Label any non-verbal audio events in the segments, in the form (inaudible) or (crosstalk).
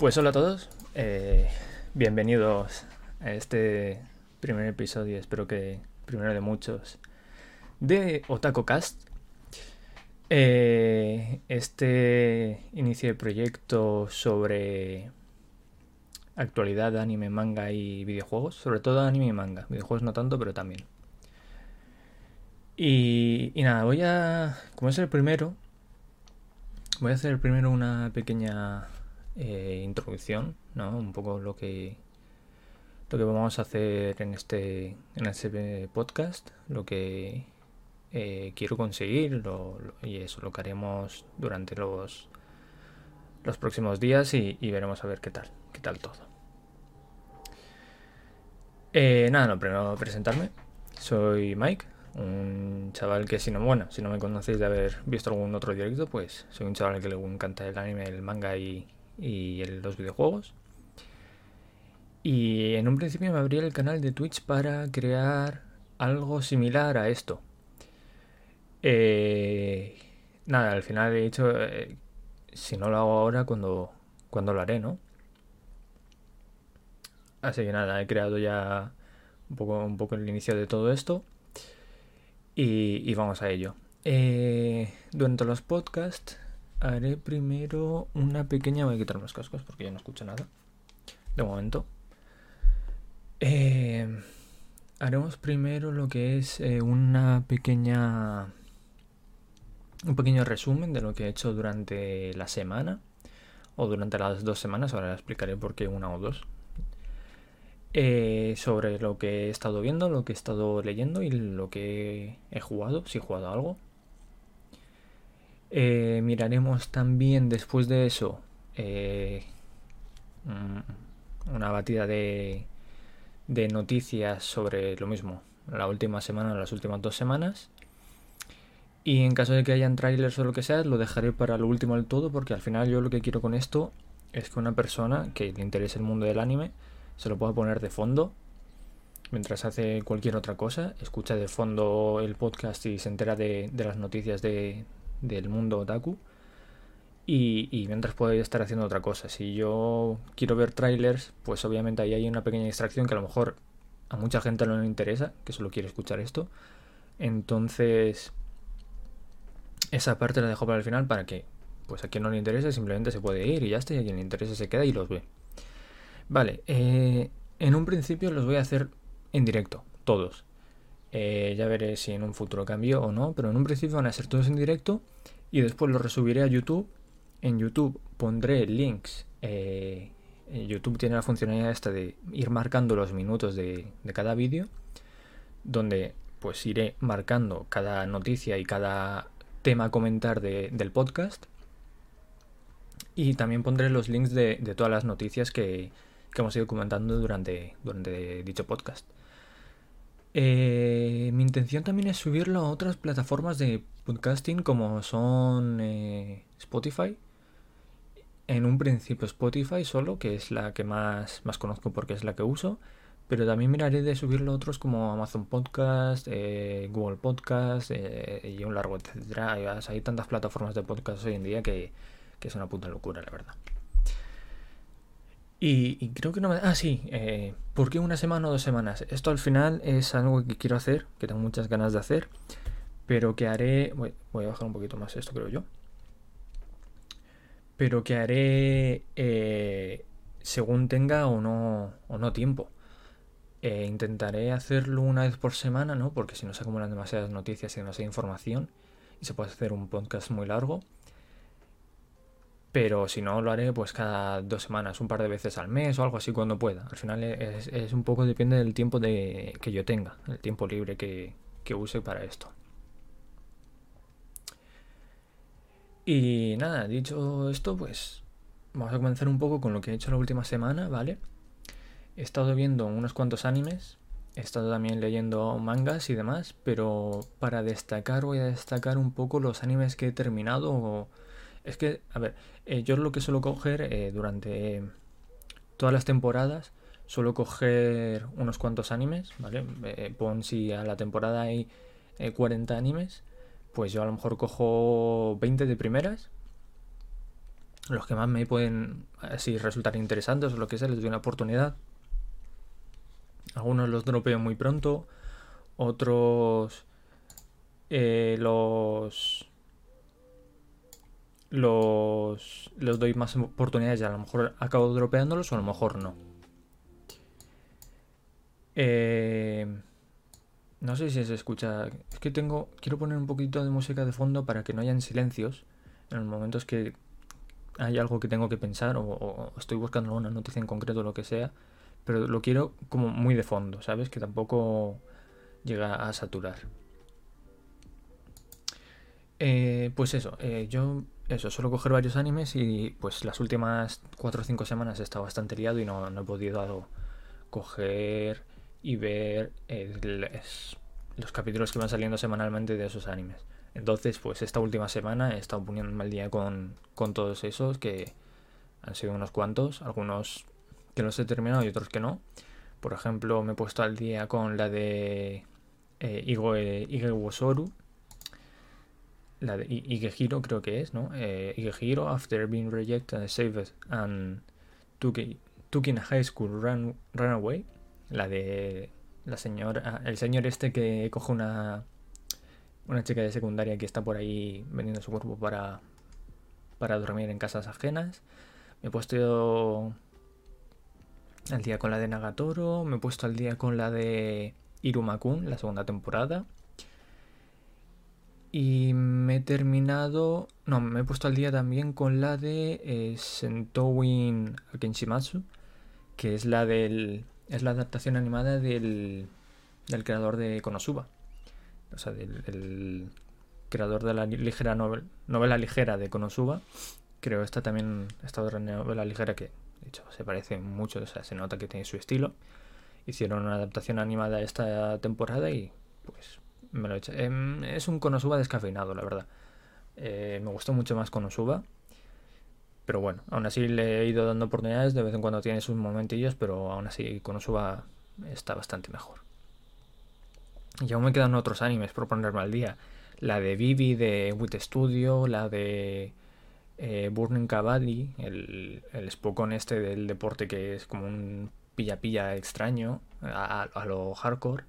Pues hola a todos, eh, bienvenidos a este primer episodio, espero que primero de muchos, de Otaku Cast. Eh, este inicio de proyecto sobre actualidad anime, manga y videojuegos, sobre todo anime y manga, videojuegos no tanto, pero también. Y, y nada, voy a, como es el primero, voy a hacer primero una pequeña eh, introducción, ¿no? Un poco lo que lo que vamos a hacer en este en este podcast, lo que eh, quiero conseguir y eso lo que haremos durante los los próximos días y, veremos a ver qué tal, qué tal todo. Eh, nada, no, primero presentarme. Soy Mike, un chaval que si no, bueno, si no me conocéis de haber visto algún otro directo, pues soy un chaval que le encanta el anime, el manga y, y los videojuegos. Y en un principio me abrí el canal de Twitch para crear algo similar a esto. Eh, nada, al final he dicho, eh, si no lo hago ahora, cuando, cuando lo haré, ¿no? Así que nada, he creado ya un poco, un poco el inicio de todo esto. Y, vamos a ello. Eh, durante los podcasts haré primero una pequeña... Voy a quitar los cascos porque ya no escucho nada. De momento. Eh, haremos primero lo que es eh, una pequeña... Un pequeño resumen de lo que he hecho durante la semana. O durante las dos semanas. Ahora explicaré por qué una o dos. Eh, sobre lo que he estado viendo, lo que he estado leyendo y lo que he jugado, si he jugado algo. Eh, miraremos también después de eso eh, mm, una batida de, de noticias sobre lo mismo, la última semana, las últimas dos semanas. Y en caso de que hayan trailers o lo que sea, lo dejaré para lo último del todo, porque al final yo lo que quiero con esto es que una persona que le interese el mundo del anime se lo pueda poner de fondo mientras hace cualquier otra cosa, escucha de fondo el podcast y se entera de las noticias de, del mundo otaku. Y, mientras puede estar haciendo otra cosa. Si yo quiero ver trailers, pues obviamente ahí hay una pequeña distracción que a lo mejor a mucha gente no le interesa, que solo quiere escuchar esto. Entonces, esa parte la dejo para el final para que, pues a quien no le interese, simplemente se puede ir y ya está, y a quien le interese se queda y los ve. Vale, eh, en un principio los voy a hacer en directo, todos. Eh, ya veré si en un futuro cambio o no, pero en un principio van a ser todos en directo y después los resubiré a YouTube. En YouTube pondré links. Eh, YouTube tiene la funcionalidad esta de ir marcando los minutos de, cada vídeo, donde pues iré marcando cada noticia y cada tema a comentar del podcast. Y también pondré los links de, todas las noticias que, hemos ido comentando durante, durante dicho podcast. Eh, mi intención también es subirlo a otras plataformas de podcasting como son eh, Spotify. En un principio Spotify solo, que es la que más, más conozco porque es la que uso. Pero también miraré de subirlo a otros como Amazon Podcast, eh, Google Podcast y un largo etcétera. Hay tantas plataformas de podcast hoy en día que, que es una puta locura, la verdad. Y, creo que no me... Ah, sí. Eh, ¿Por qué una semana o dos semanas? Esto al final es algo que quiero hacer, que tengo muchas ganas de hacer, pero que haré... Voy, a bajar un poquito más esto, creo yo. Pero que haré eh, según tenga o no, o no tiempo. Eh, intentaré hacerlo una vez por semana, ¿no? Porque si no se acumulan demasiadas noticias y hay información y se puede hacer un podcast muy largo. Pero si no, lo haré pues cada dos semanas, un par de veces al mes o algo así cuando pueda. Al final es, un poco depende del tiempo de, que yo tenga, el tiempo libre que, que use para esto. Y nada, dicho esto, pues vamos a comenzar un poco con lo que he hecho la última semana, ¿vale? He estado viendo unos cuantos animes, he estado también leyendo mangas y demás, pero para destacar voy a destacar un poco los animes que he terminado o es que, a ver, eh, yo lo que suelo coger eh, durante todas las temporadas, suelo coger unos cuantos animes, ¿vale? Eh, pon si a la temporada hay 40 animes, pues yo a lo mejor cojo 20 de primeras los que más me pueden así resultar interesantes o lo que sea, les doy una oportunidad. Algunos los dropeo muy pronto, otros los los doy más oportunidades y a lo mejor acabo dropeándolos o a lo mejor no. Eh, no sé si se escucha. Es que tengo. Quiero poner un poquito de música de fondo para que no hayan silencios. En los momentos que hay algo que tengo que pensar o, estoy buscando una noticia en concreto o lo que sea. Pero lo quiero como muy de fondo, ¿sabes? Que tampoco llega a saturar. Eh, pues eso, eh, yo eso, suelo coger varios animes y pues las últimas 4 o 5 semanas he estado bastante liado y no, no he podido coger y ver los capítulos que van saliendo semanalmente de esos animes. Entonces, pues esta última semana he estado poniéndome al día con, con todos esos, que han sido unos cuantos, algunos que los he terminado y otros que no. Por ejemplo, me he puesto al día con la de eh, Ige, Wosoru, la de Igehiro creo que es, ¿no? Eh, Igehiro, after being rejected saved and took, took in a high school run, runaway la de la señora, el señor este que coge una una chica de secundaria que está por ahí vendiendo su cuerpo para para dormir en casas ajenas. Me he puesto al día con la de Nagatoro, me he puesto al día con la de Irumakun, la segunda temporada. Y me he terminado. No, me he puesto al día también con la de eh, Sentowin Akenshimatsu, que es la del es la adaptación animada del, del creador de Konosuba. O sea, del creador de la ligera novela ligera de Konosuba. Creo esta también, esta otra novela ligera que, de hecho, se parece mucho, o sea, se nota que tiene su estilo. Hicieron una adaptación animada esta temporada y, pues, me lo. Em, es un Konosuba descafeinado, la verdad. Eh, me gustó mucho más Konosuba. Pero bueno, aún así le he ido dando oportunidades, de vez en cuando tiene sus momentillos, pero aún así Konosuba está bastante mejor. Y aún me quedan otros animes por ponerme al día. La de Vivi de Wit Studio, la de eh, Burning Kabaddi, el, el Spokon este del deporte que es como un pilla-pilla extraño a, lo hardcore.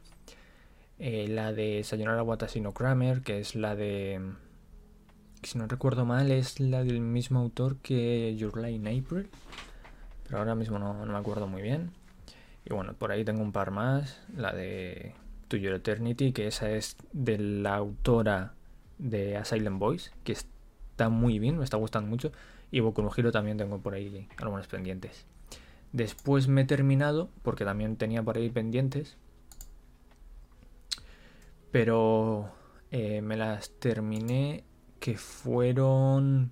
Eh, la de Sayonara Watashi no Kramer, que es la de si no recuerdo mal, es la del mismo autor que Your Lie in April. Pero ahora mismo no, me acuerdo muy bien. Y bueno, por ahí tengo un par más. La de To Your Eternity, que esa es de la autora de Asylum Boys, que está muy bien, me está gustando mucho. Y Boku no Hero también tengo por ahí algunas pendientes. Después me he terminado, porque también tenía por ahí pendientes. Pero eh, me las terminé que fueron...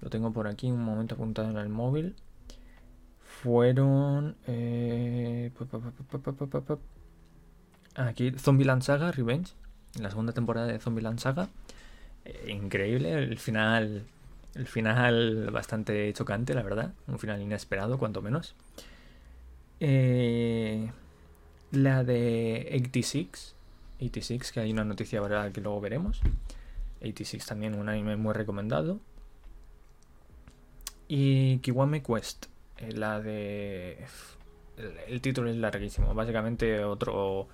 Lo tengo por aquí un momento apuntado en el móvil. Fueron... Eh, aquí, Zombieland Saga Revenge. La segunda temporada de Zombieland Saga. Eh, increíble, el final... El final bastante chocante, la verdad. Un final inesperado, cuanto menos. Eh, la de 86. 86, que hay una noticia ahora que luego veremos. 86 también un anime muy recomendado. Y Kiwame Quest, eh, la de... El, título es larguísimo. Básicamente otro...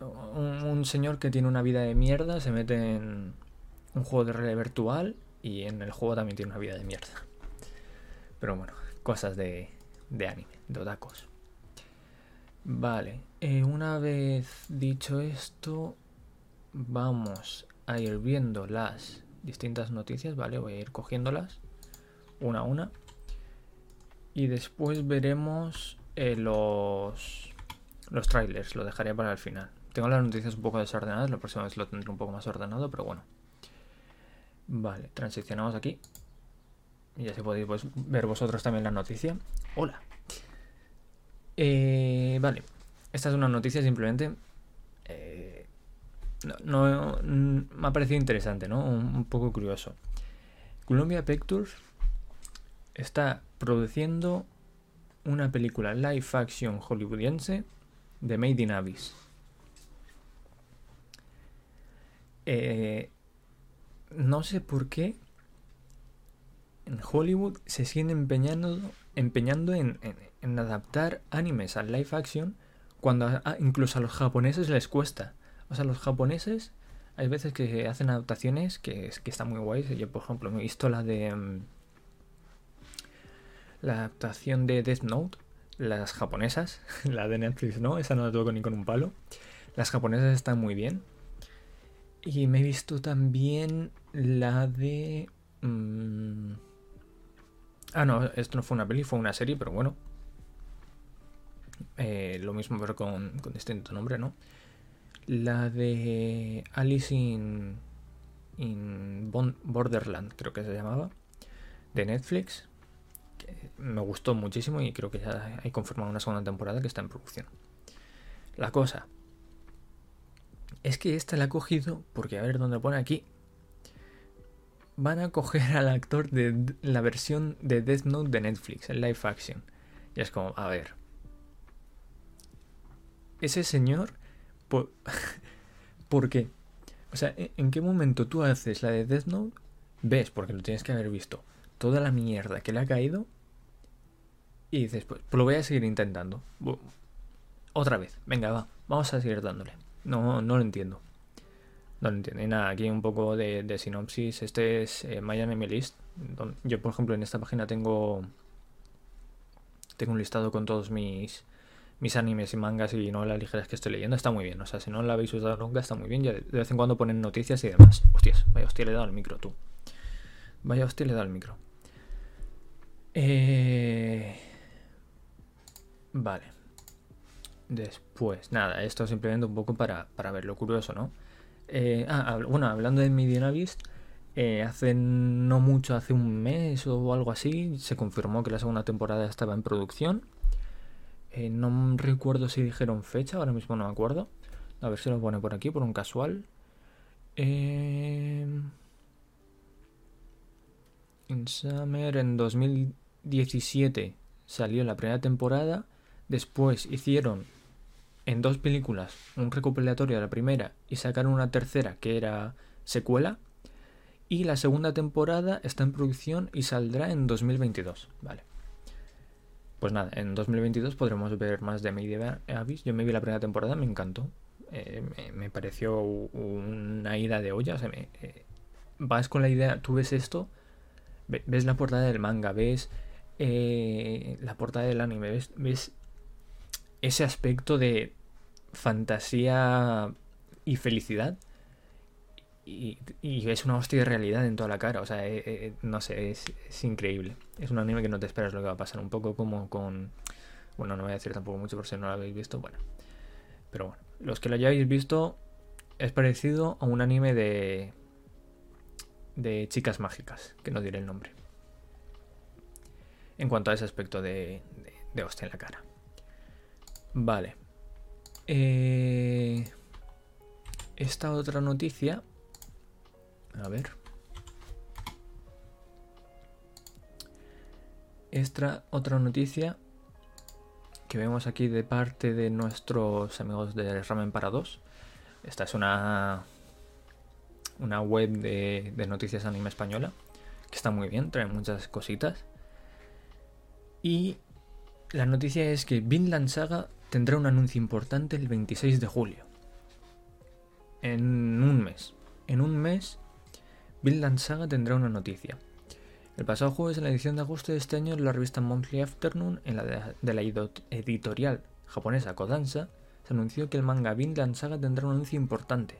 Un, señor que tiene una vida de mierda se mete en un juego de realidad virtual y en el juego también tiene una vida de mierda. Pero bueno, cosas de, de anime, de otakus. Vale, eh, una vez dicho esto, vamos a ir viendo las distintas noticias, ¿vale? Voy a ir cogiéndolas una a una. Y después veremos eh, los, los trailers, lo dejaré para el final. Tengo las noticias un poco desordenadas, la próxima vez lo tendré un poco más ordenado, pero bueno. Vale, transicionamos aquí. Y así podéis ver vosotros también la noticia. Hola. Eh, vale, esta es una noticia simplemente no, mm, me ha parecido interesante, ¿no? Un, poco curioso. Columbia Pictures está produciendo una película live action hollywoodiense de Made in Abyss. Eh, no sé por qué. en Hollywood se siguen empeñando, empeñando en, adaptar animes al live action cuando incluso a los japoneses les cuesta. O sea, los japoneses hay veces que hacen adaptaciones que, que están muy guays. Yo, por ejemplo, he visto la de... Mm, la adaptación de Death Note, las japonesas, (laughs) la de Netflix no, esa no la toco ni con un palo. Las japonesas están muy bien. Y me he visto también la de... Mm, ah, no, esto no fue una peli, fue una serie, pero bueno. Eh, lo mismo, pero con, distinto nombre, ¿no? La de Alice in, Borderland, creo que se llamaba, de Netflix. Me gustó muchísimo y creo que ya hay confirmado una segunda temporada que está en producción. La cosa, es que esta la ha cogido porque, a ver dónde pone aquí. Van a coger al actor de la versión de Death Note de Netflix, el live action. Y es como, a ver. Ese señor. ¿Por, (laughs) ¿por qué? O sea, ¿en qué momento tú haces la de Death Note? Ves, porque lo tienes que haber visto, toda la mierda que le ha caído. Y dices, pues, pues lo voy a seguir intentando. Otra vez, venga, va, vamos a seguir dándole. No, no lo entiendo. No lo entiendo. Y nada, aquí un poco de, sinopsis. Este es eh, Anime List. Yo, por ejemplo, en esta página tengo. Tengo un listado con todos mis, mis animes y mangas y no las ligeras que estoy leyendo. Está muy bien. O sea, si no la habéis usado nunca, está muy bien. Ya de vez en cuando ponen noticias y demás. Hostias, vaya hostia, le he dado al micro, tú. Vaya hostia, le he dado al micro. Eh... Vale. Después, nada, esto simplemente un poco para, para ver lo curioso, ¿no? Eh, ah, bueno, hablando de Medianavist, eh, hace no mucho, hace un mes o algo así, se confirmó que la segunda temporada estaba en producción. Eh, no recuerdo si dijeron fecha, ahora mismo no me acuerdo. A ver si lo pone por aquí, por un casual. en Summer en 2017 salió la primera temporada. Después hicieron en dos películas un recopilatorio de la primera y sacaron una tercera que era secuela. Y la segunda temporada está en producción y saldrá en 2022. Vale. Pues nada, en 2022 podremos ver más de Medieval Abyss. Yo me vi la primera temporada, me encantó. Eh, me, pareció una ida de olla. O sea, eh, vas con la idea, tú ves esto, ves la portada del manga, ves eh, la portada del anime, ves ese aspecto de fantasía y felicidad. Y, es una hostia de realidad en toda la cara. O sea, eh, eh, no sé, es, increíble. Es un anime que no te esperas lo que va a pasar. Un poco como con. Bueno, no voy a decir tampoco mucho por si no lo habéis visto. Bueno. Pero bueno, los que lo hayáis visto, es parecido a un anime de. de chicas mágicas, que no diré el nombre. En cuanto a ese aspecto de, de, de hostia en la cara. Vale. Eh, esta otra noticia. A ver. Esta otra noticia que vemos aquí de parte de nuestros amigos de Ramen para dos. Esta es una una web de, de, noticias anime española que está muy bien, trae muchas cositas. Y la noticia es que Vinland Saga tendrá un anuncio importante el 26 de julio. En un mes. En un mes, Vinland Saga tendrá una noticia. El pasado jueves, en la edición de agosto de este año, la revista Monthly Afternoon, en la de, la editorial japonesa Kodansha, se anunció que el manga Vinland Saga tendrá un anuncio importante.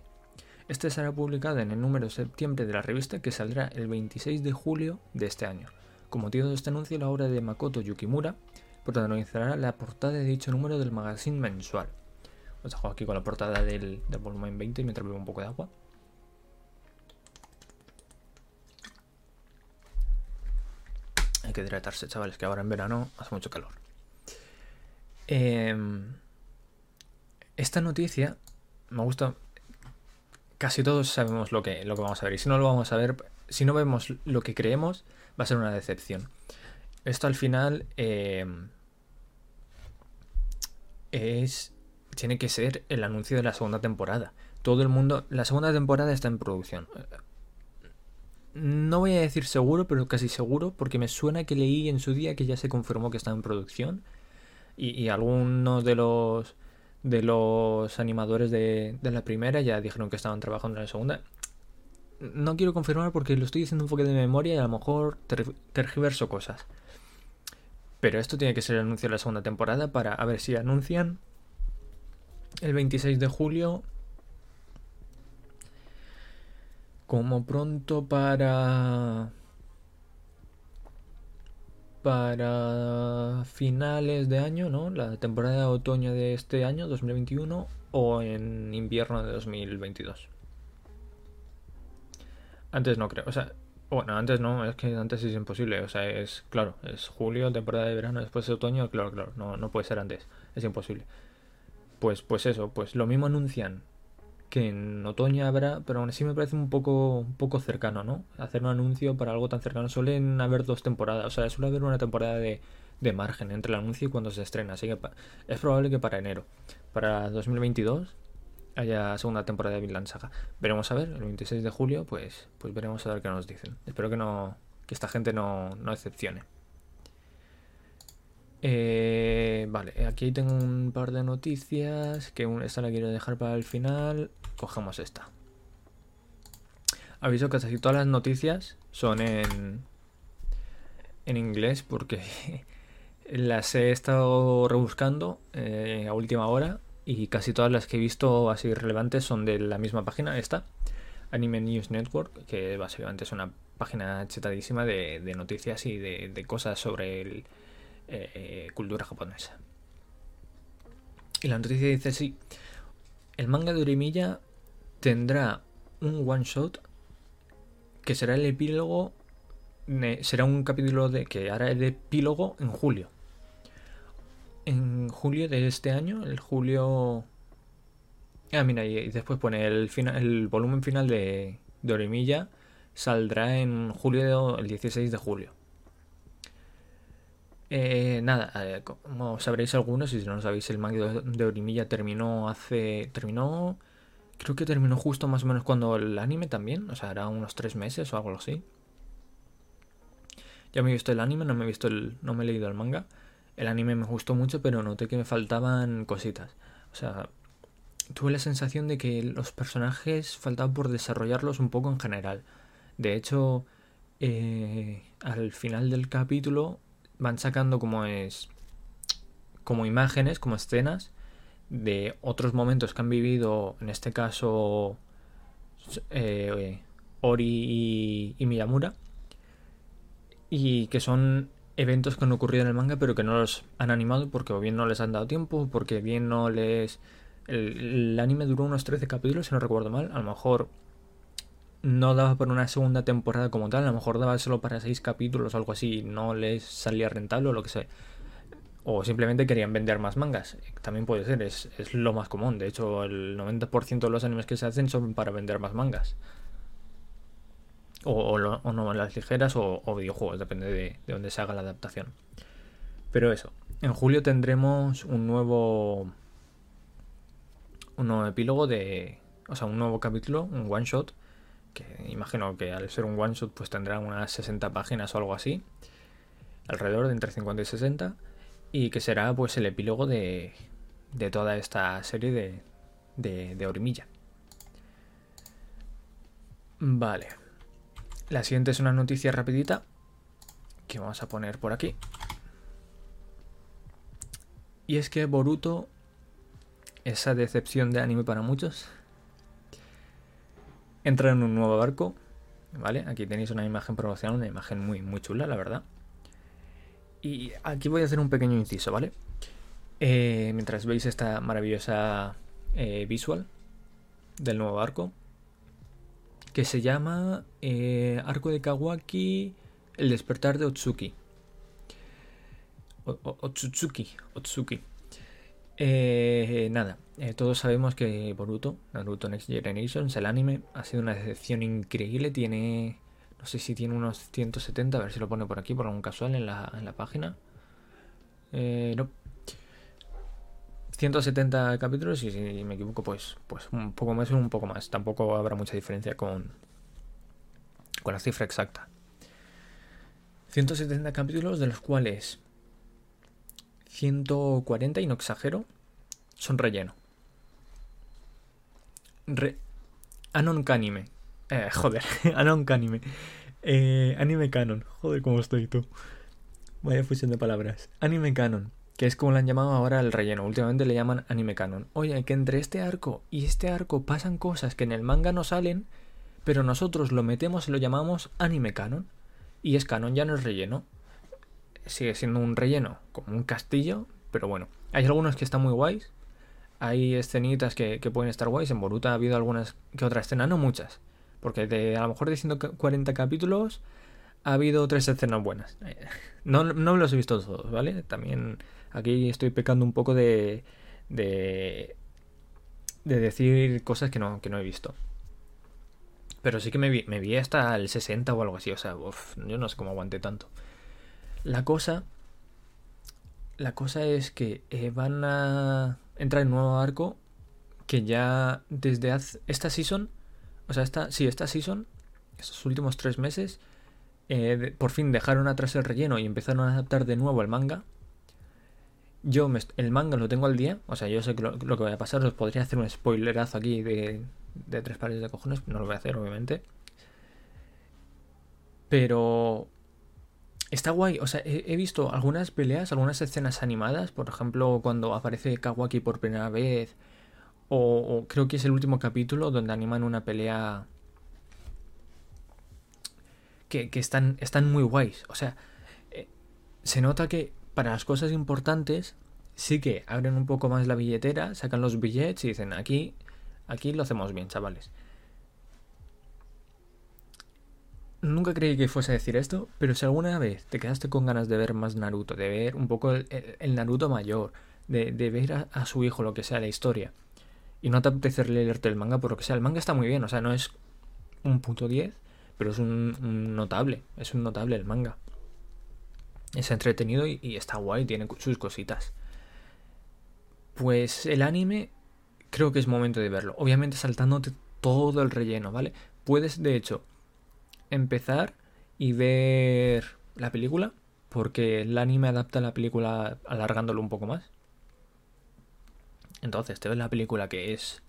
Este será publicado en el número septiembre de la revista que saldrá el 26 de julio de este año. Como motivo de este anuncio, la obra de Makoto Yukimura protagonizará la portada de dicho número del magazine mensual. Os dejo aquí con la portada del, volumen 20 mientras bebo un poco de agua. Hay que hidratarse, chavales, que ahora en verano hace mucho calor. Em, esta noticia me gusta. Casi todos sabemos lo que, lo que vamos a ver. Y si no lo vamos a ver, si no vemos lo que creemos, va a ser una decepción. Esto al final em, es tiene que ser el anuncio de la segunda temporada. Todo el mundo, la segunda temporada está en producción. No voy a decir seguro, pero casi seguro, porque me suena que leí en su día que ya se confirmó que está en producción. Y, algunos de los de los animadores de, de, la primera ya dijeron que estaban trabajando en la segunda. No quiero confirmar porque lo estoy diciendo un poco de memoria y a lo mejor tergiverso cosas. Pero esto tiene que ser el anuncio de la segunda temporada para a ver si anuncian el 26 de julio como pronto para para finales de año, ¿no? La temporada de otoño de este año, 2021, o en invierno de 2022. Antes no creo, o sea, bueno, antes no, es que antes es imposible, o sea, es, claro, es julio, temporada de verano, después de otoño, claro, claro, no, no puede ser antes, es imposible. Pues, pues eso, pues lo mismo anuncian que en otoño habrá, pero aún así me parece un poco, un poco cercano, ¿no? Hacer un anuncio para algo tan cercano. Suelen haber dos temporadas, o sea, suele haber una temporada de, de margen entre el anuncio y cuando se estrena, así que es probable que para enero, para 2022, haya segunda temporada de Vinland Saga. Veremos a ver, el 26 de julio, pues, pues veremos a ver qué nos dicen. Espero que no que esta gente no, no decepcione. Eh, vale, aquí tengo un par de noticias. Que esta la quiero dejar para el final. Cogemos esta. Aviso que casi todas las noticias son en, en inglés porque (laughs) las he estado rebuscando eh, a última hora y casi todas las que he visto así relevantes son de la misma página, esta, Anime News Network, que básicamente es una página chetadísima de, noticias y de, de cosas sobre el, eh, cultura japonesa. Y la noticia dice así, el manga de tendrá un one shot que será el epílogo, será un capítulo de que hará el epílogo en julio. En julio de este año, el julio... Ah, mira, y después pone el, final, el volumen final de, de Orimilla saldrá en julio, el 16 de julio. Eh, nada, eh, como sabréis algunos, y si no lo sabéis, el manga de Orimilla terminó hace. terminó. Creo que terminó justo más o menos cuando el anime también, o sea, era unos tres meses o algo así. Ya me he visto el anime, no me he visto el. no me he leído el manga. El anime me gustó mucho, pero noté que me faltaban cositas. O sea, tuve la sensación de que los personajes faltaban por desarrollarlos un poco en general. De hecho, eh, al final del capítulo van sacando como es como imágenes, como escenas de otros momentos que han vivido, en este caso eh, Ori y, Miyamura, y que son eventos que han ocurrido en el manga pero que no los han animado porque o bien no les han dado tiempo, porque bien no les... El, el anime duró unos 13 capítulos, si no recuerdo mal, a lo mejor no daba para una segunda temporada como tal, a lo mejor daba solo para seis capítulos o algo así, no les salía rentable o lo que sea. O simplemente querían vender más mangas. También puede ser, es, lo más común. De hecho, el 90% de los animes que se hacen son para vender más mangas. O, o, no las ligeras o, videojuegos, depende de, de dónde se haga la adaptación. Pero eso, en julio tendremos un nuevo. Un nuevo epílogo de. O sea, un nuevo capítulo, un one shot que imagino que al ser un one shot pues tendrá unas 60 páginas o algo así, alrededor de entre 50 y 60, y que será pues el epílogo de, de toda esta serie de, de, de Orimilla. Vale. La siguiente es una noticia rapidita que vamos a poner por aquí. Y es que Boruto, esa decepción de anime para muchos, entra en un nuevo barco, ¿vale? Aquí tenéis una imagen promocional, una imagen muy, muy chula, la verdad. Y aquí voy a hacer un pequeño inciso, ¿vale? Eh, mientras veis esta maravillosa eh, visual del nuevo barco, que se llama eh, Arco de Kawaki, el despertar de Otsuki. Otsutsuki, Otsuki. Eh, nada, eh, todos sabemos que Boruto, Naruto Next Generation, el anime, ha sido una decepción increíble. Tiene, no sé si tiene unos 170, a ver si lo pone por aquí, por algún casual en la, en la página. Eh, no. 170 capítulos y si me equivoco, pues, pues un poco más o un poco más. Tampoco habrá mucha diferencia con, con la cifra exacta. 170 capítulos, de los cuales 140, y no exagero, son relleno. Re Anon Canime. Eh, joder, (laughs) Anon Canime. Eh, anime Canon. Joder, cómo estoy tú. Vaya fusión de palabras. Anime Canon. Que es como le han llamado ahora el relleno. Últimamente le llaman anime canon. Oye, que entre este arco y este arco pasan cosas que en el manga no salen, pero nosotros lo metemos y lo llamamos anime canon. Y es canon, ya no es relleno. Sigue siendo un relleno, como un castillo, pero bueno. Hay algunos que están muy guays. Hay escenitas que, pueden estar guays. En Boruto ha habido algunas que otra escena, no muchas. Porque de, a lo mejor de 140 capítulos ha habido tres escenas buenas. No, no los he visto todos, ¿vale? También aquí estoy pecando un poco de, de, de decir cosas que no, que no he visto. Pero sí que me vi, me vi hasta el 60 o algo así. O sea, yo no sé cómo aguanté tanto. La cosa. La cosa es que eh, van a entrar en un nuevo arco. Que ya desde esta season. O sea, esta, sí, esta season. Estos últimos tres meses eh, por fin dejaron atrás el relleno y empezaron a adaptar de nuevo el manga. Yo el manga lo tengo al día, o sea, yo sé que lo, que va a pasar, os podría hacer un spoilerazo aquí de, de tres pares de cojones, no lo voy a hacer, obviamente. Pero está guay, o sea, he, visto algunas peleas, algunas escenas animadas, por ejemplo, cuando aparece Kawaki por primera vez, o creo que es el último capítulo donde animan una pelea que, están, están muy guays. O sea, eh, se nota que para las cosas importantes sí que abren un poco más la billetera, sacan los billetes y dicen, aquí, aquí lo hacemos bien, chavales. Nunca creí que fuese a decir esto, pero si alguna vez te quedaste con ganas de ver más Naruto, de ver un poco el, Naruto mayor, de, ver a, su hijo, lo que sea, la historia, y no te apetece leerte el manga por lo que sea, el manga está muy bien, o sea, no es un punto 10, pero es un, notable, es un notable el manga. Es entretenido y, está guay, tiene sus cositas. Pues el anime creo que es momento de verlo. Obviamente saltándote todo el relleno, ¿vale? Puedes, de hecho, empezar y ver la película, porque el anime adapta la película alargándolo un poco más. Entonces, te ves la película que es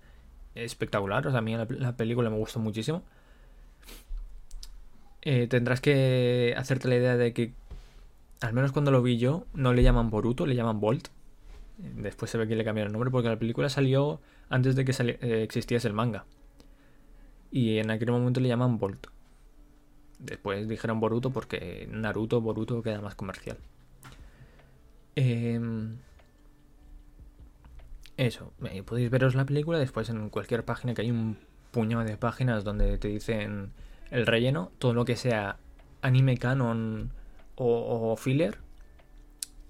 espectacular, o sea, a mí la película me gustó muchísimo. Eh, tendrás que hacerte la idea de que, al menos cuando lo vi yo, no le llaman Boruto, le llaman Bolt. Después se ve que le cambiaron el nombre porque la película salió antes de que eh, existiese el manga. Y en aquel momento le llaman Bolt. Después dijeron Boruto porque Naruto, Boruto queda más comercial. Em, eso, eh, podéis veros la película después en cualquier página que hay un puñado de páginas donde te dicen el relleno, todo lo que sea anime canon o, filler,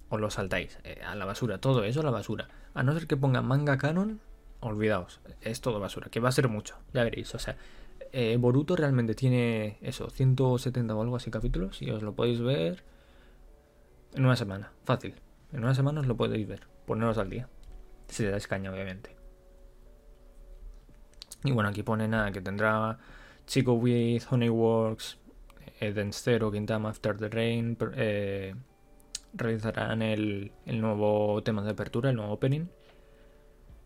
os lo saltáis eh, a la basura, todo eso a la basura. A no ser que ponga manga canon, olvidaos, es todo basura, que va a ser mucho, ya veréis. O sea, eh, Boruto realmente tiene eso, 170 o algo así capítulos y os lo podéis ver en una semana, fácil. En una semana os lo podéis ver, poneros al día. Si le dais caña, obviamente. Y bueno, aquí pone nada, que tendrá Chico with Honeyworks, Eden Zero, Quintama After the Rain eh, realizarán el, nuevo tema de apertura, el nuevo opening.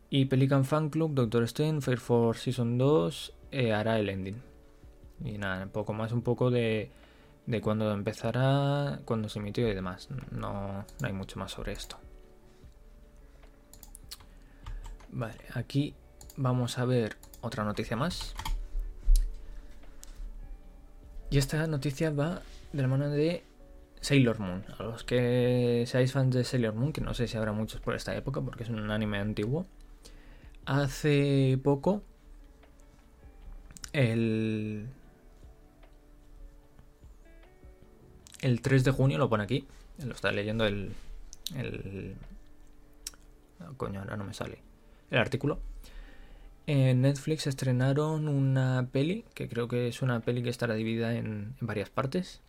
Y Pelican Fan Club, Doctor Stone, Fire Force Season 2 eh, hará el ending. Y nada, un poco más, un poco de, de cuándo empezará, cuándo se emitió y demás. No, no hay mucho más sobre esto. Vale, aquí vamos a ver otra noticia más. Y esta noticia va de la mano de Sailor Moon. A los que seáis fans de Sailor Moon, que no sé si habrá muchos por esta época porque es un anime antiguo. Hace poco, el, el 3 de junio, lo pone aquí, lo está leyendo el... el coño, ahora no me sale. El artículo. En Netflix estrenaron una peli, que creo que es una peli que estará dividida en, varias partes,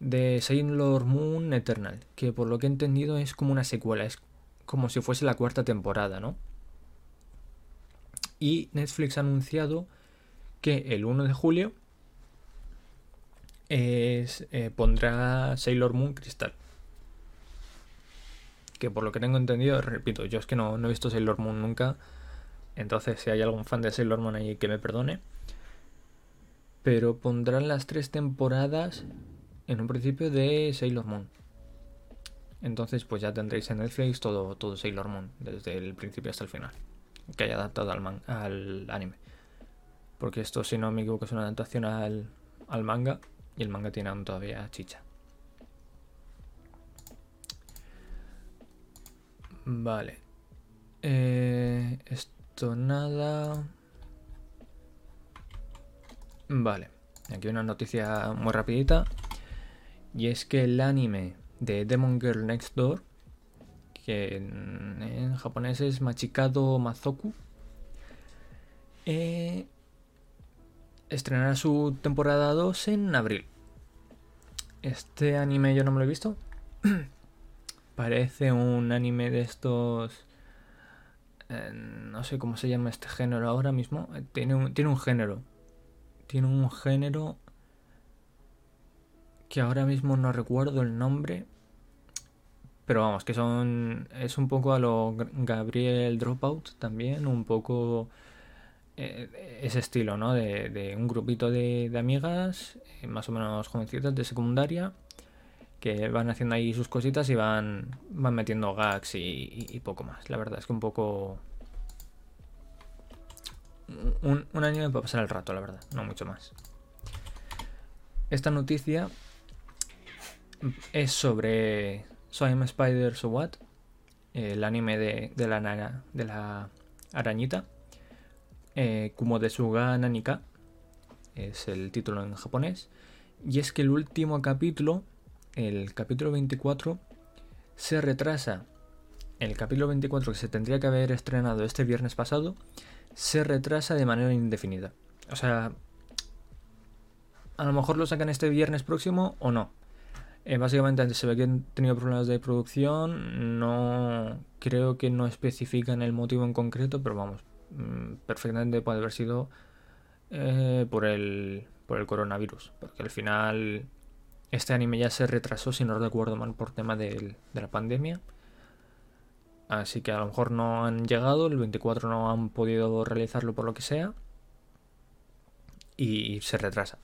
de Sailor Moon Eternal, que por lo que he entendido es como una secuela, es como si fuese la cuarta temporada, ¿no? Y Netflix ha anunciado que el 1 de julio es, eh, pondrá Sailor Moon Cristal. Que por lo que tengo entendido, repito, yo es que no, no he visto Sailor Moon nunca. Entonces, si hay algún fan de Sailor Moon ahí que me perdone. Pero pondrán las tres temporadas en un principio de Sailor Moon. Entonces, pues ya tendréis en Netflix todo, todo Sailor Moon, desde el principio hasta el final. Que haya adaptado al, al anime. Porque esto, si no me equivoco, es una adaptación al, al manga. Y el manga tiene aún todavía chicha. Vale. Eh, esto nada. Vale. Aquí una noticia muy rapidita. Y es que el anime de Demon Girl Next Door, que en, japonés es Machikado Mazoku, eh, estrenará su temporada 2 en abril. Este anime yo no me lo he visto. (clears throat) Parece un anime de estos... Eh, no sé cómo se llama este género ahora mismo. Tiene un, tiene un género. Tiene un género que ahora mismo no recuerdo el nombre. Pero vamos, que son. Es un poco a lo Gabriel Dropout también, un poco eh, ese estilo, ¿no? De, un grupito de, amigas, eh, más o menos jovencitas de secundaria, que van haciendo ahí sus cositas y van, van metiendo gags y, poco más. La verdad es que un poco. Un, año para pasar el rato, la verdad, no mucho más. Esta noticia es sobre So I'm Spider So What, el anime de, de, la, de la arañita eh, Suga Nanika, es el título en japonés. Y es que el último capítulo, el capítulo 24, se retrasa. El capítulo 24 que se tendría que haber estrenado este viernes pasado, se retrasa de manera indefinida. O sea, a lo mejor lo sacan este viernes próximo o no. Eh, básicamente se ve que han tenido problemas de producción. No creo que no especifican el motivo en concreto, pero vamos, perfectamente puede haber sido eh, por, el, por el coronavirus. Porque al final este anime ya se retrasó, si no recuerdo mal, por tema de la pandemia. Así que a lo mejor no han llegado, el 24 no han podido realizarlo por lo que sea. Y se retrasa.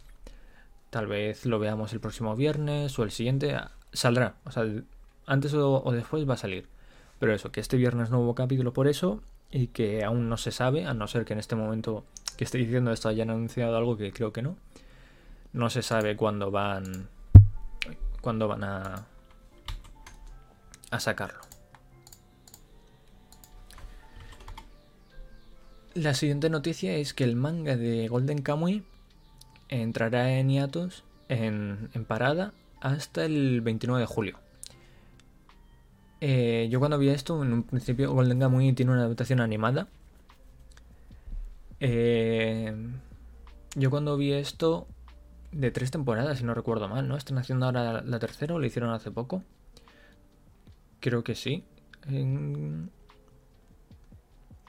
Tal vez lo veamos el próximo viernes o el siguiente. Saldrá. O sea, antes o después va a salir. Pero eso, que este viernes no hubo capítulo por eso y que aún no se sabe, a no ser que en este momento que estoy diciendo esto hayan anunciado algo que creo que no. No se sabe cuándo van cuándo van a a sacarlo. La siguiente noticia es que el manga de Golden Kamuy entrará en hiatus en, en parada hasta el 29 de julio. Eh, yo cuando vi esto, en un principio Golden Kamuy tiene una adaptación animada. Eh, yo cuando vi esto de tres temporadas, si no recuerdo mal, ¿no? Están haciendo ahora la tercera o lo hicieron hace poco. Creo que sí.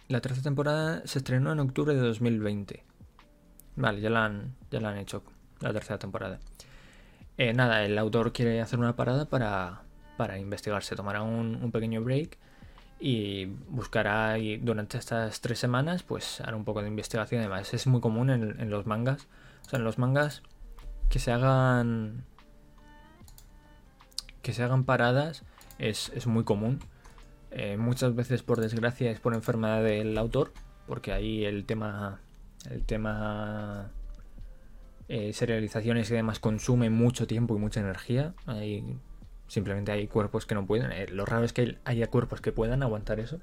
La tercera temporada se estrenó en octubre de 2020. Vale, ya la han, ya la han hecho, la tercera temporada. Eh, nada, el autor quiere hacer una parada para, para investigar. Se tomará un, pequeño break y buscará durante estas tres semanas pues hará un poco de investigación. Además es muy común en, los mangas. O sea en los mangas que se hagan que se hagan paradas es, muy común. Eh, muchas veces por desgracia es por enfermedad del autor porque ahí el tema el tema eh, serializaciones y demás consume mucho tiempo y mucha energía Simplemente hay cuerpos que no pueden. Eh, lo raro es que haya cuerpos que puedan aguantar eso.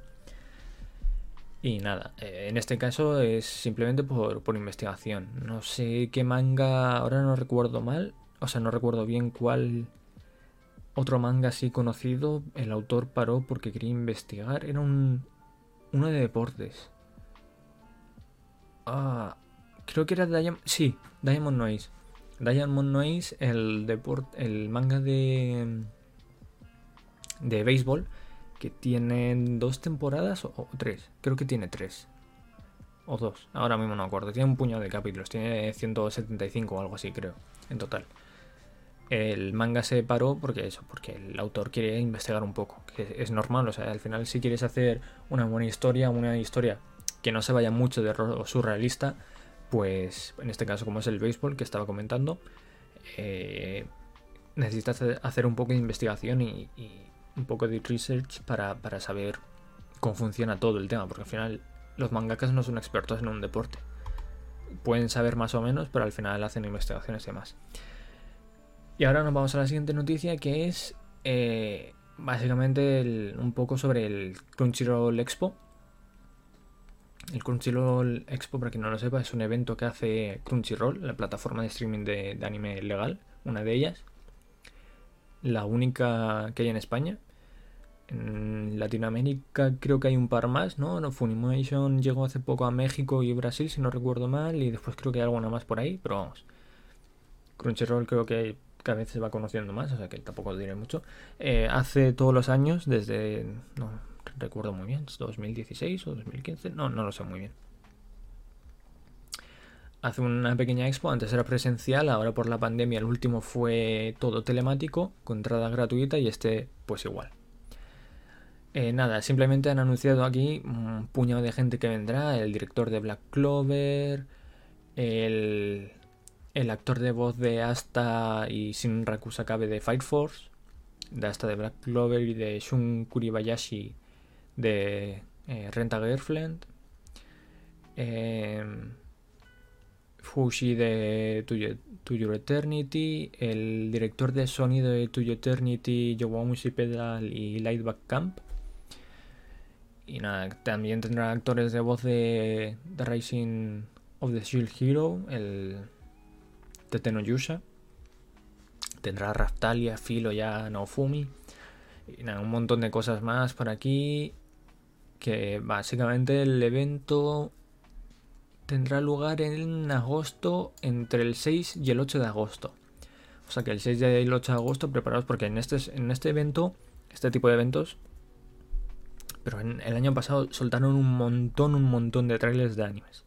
Y nada, eh, en este caso es simplemente por, investigación. No sé qué manga, ahora no recuerdo mal, o sea, no recuerdo bien cuál otro manga así conocido el autor paró porque quería investigar. Era un, uno de deportes. Ah, creo que era Diamond... Sí, Diamond Noise. Diamond Noise, el, el manga de, de béisbol, que tiene dos temporadas o, tres. Creo que tiene tres. O dos, ahora mismo no acuerdo. Tiene un puñado de capítulos, tiene 175 o algo así, creo, en total. el manga se paró porque eso, porque el autor quiere investigar un poco, que es normal, o sea, al final si quieres hacer una buena historia, una historia que no se vaya mucho de surrealista, pues en este caso como es el béisbol que estaba comentando, eh, necesitas hacer un poco de investigación y, un poco de research para, para saber cómo funciona todo el tema, porque al final los mangakas no son expertos en un deporte. Pueden saber más o menos, pero al final hacen investigaciones y demás. Y ahora nos vamos a la siguiente noticia que es eh, básicamente un poco sobre el Crunchyroll Expo. El Crunchyroll Expo, para quien no lo sepa, es un evento que hace Crunchyroll, la plataforma de streaming de, anime legal, una de ellas. La única que hay en España. En Latinoamérica creo que hay un par más, ¿no? no Funimation llegó hace poco a México y Brasil, si no recuerdo mal, y después creo que hay alguna más por ahí, pero vamos. Crunchyroll creo que cada vez se va conociendo más, o sea que tampoco diré mucho. Eh, hace todos los años, desde. No recuerdo muy bien, 2016 o 2015, no, no lo sé muy bien. Hace una pequeña expo, antes era presencial, ahora por la pandemia el último fue todo telemático, con entrada gratuita y este pues igual. Eh, nada, simplemente han anunciado aquí un puñado de gente que vendrá, el director de Black Clover, el el actor de voz de Asta y Shinraku Sakabe de Fight Force, de Asta de Black Clover y de Shun Kuribayashi de eh, Renta Girlfriend, eh, Fushi de To Your, Eternity, el director de sonido de To Your Eternity, Yowamushi Pedal y Lightback Camp. Y nada, también tendrá actores de voz de The Rising of the Shield Hero, el de Tenoyusha. Tendrá Raftalia, Filo ya Naofumi. Y nada, un montón de cosas más por aquí. Que básicamente el evento tendrá lugar en agosto, entre el 6 y el 8 de agosto. O sea que el 6 y el 8 de agosto preparados porque en este, en este evento, este tipo de eventos, pero en el año pasado soltaron un montón, un montón de trailers de animes.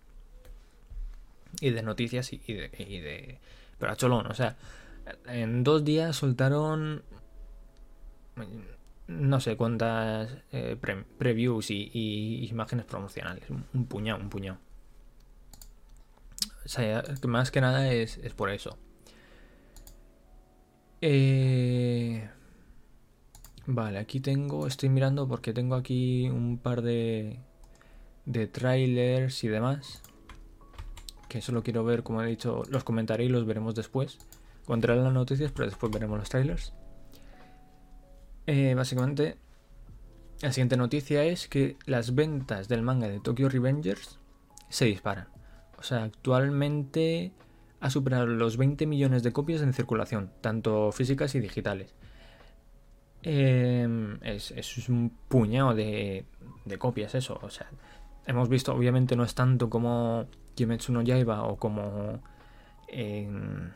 Y de noticias y de pero a cholón, o sea, en dos días soltaron no sé cuántas eh, previews y, imágenes promocionales. Un puñado, un puñado. O sea, más que nada es, es por eso. Eh, vale, aquí tengo, estoy mirando porque tengo aquí un par de, de trailers y demás que solo quiero ver, como he dicho, los comentaré y los veremos después. Encontraré las noticias, pero después veremos los trailers. Eh, básicamente, la siguiente noticia es que las ventas del manga de Tokyo Revengers se disparan. O sea, actualmente ha superado los 20 millones de copias en circulación, tanto físicas y digitales. Em, es, un puñado de, copias eso. O sea, hemos visto, obviamente no es tanto como Kimetsu no Yaiba o como en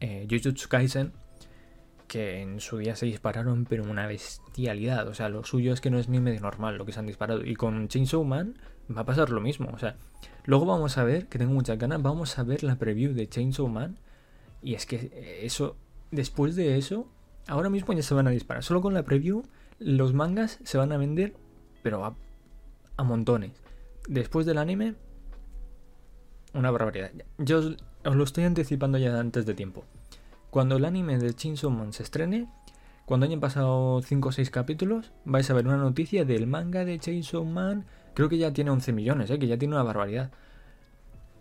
eh, Jujutsu Kaisen, que en su día se dispararon, pero una bestialidad. O sea, lo suyo es que no es ni medio normal lo que se han disparado. Y con Chainsaw Man va a pasar lo mismo. O sea, luego vamos a ver, que tengo muchas ganas, vamos a ver la preview de Chainsaw Man. Y es que eso, después de eso, ahora mismo ya se van a disparar. Solo con la preview, los mangas se van a vender, pero a, a montones. Después del anime, una barbaridad. Yo os, lo estoy anticipando ya antes de tiempo. Cuando el anime de Chainsaw Man se estrene, cuando hayan pasado 5 o 6 capítulos, vais a ver una noticia del manga de Chainsaw Man. Creo que ya tiene 11 millones, ¿eh? que ya tiene una barbaridad.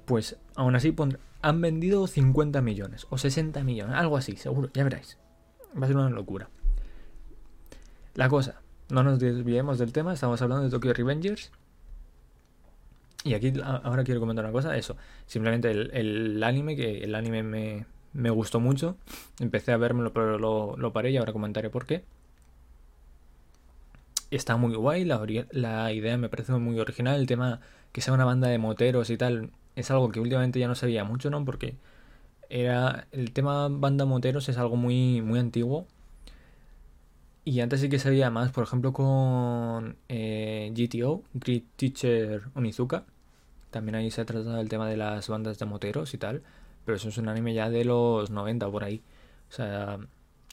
Pues aún así han vendido 50 millones o 60 millones, algo así, seguro, ya veréis. Va a ser una locura. La cosa, no nos desviemos del tema, estamos hablando de Tokyo Revengers. Y aquí ahora quiero comentar una cosa, eso. Simplemente el, anime, que el anime me, gustó mucho. Empecé a verlo, pero lo, paré y ahora comentaré por qué. Está muy guay, la, la idea me parece muy original. El tema que sea una banda de moteros y tal es algo que últimamente ya no sabía mucho, ¿no? Porque era el tema banda moteros es algo muy, muy antiguo. Y antes sí que sabía más, por ejemplo, con eh, GTO, Great Teacher Onizuka, también ahí se ha tratado el tema de las bandas de moteros y tal. Pero eso es un anime ya de los 90 por ahí. O sea,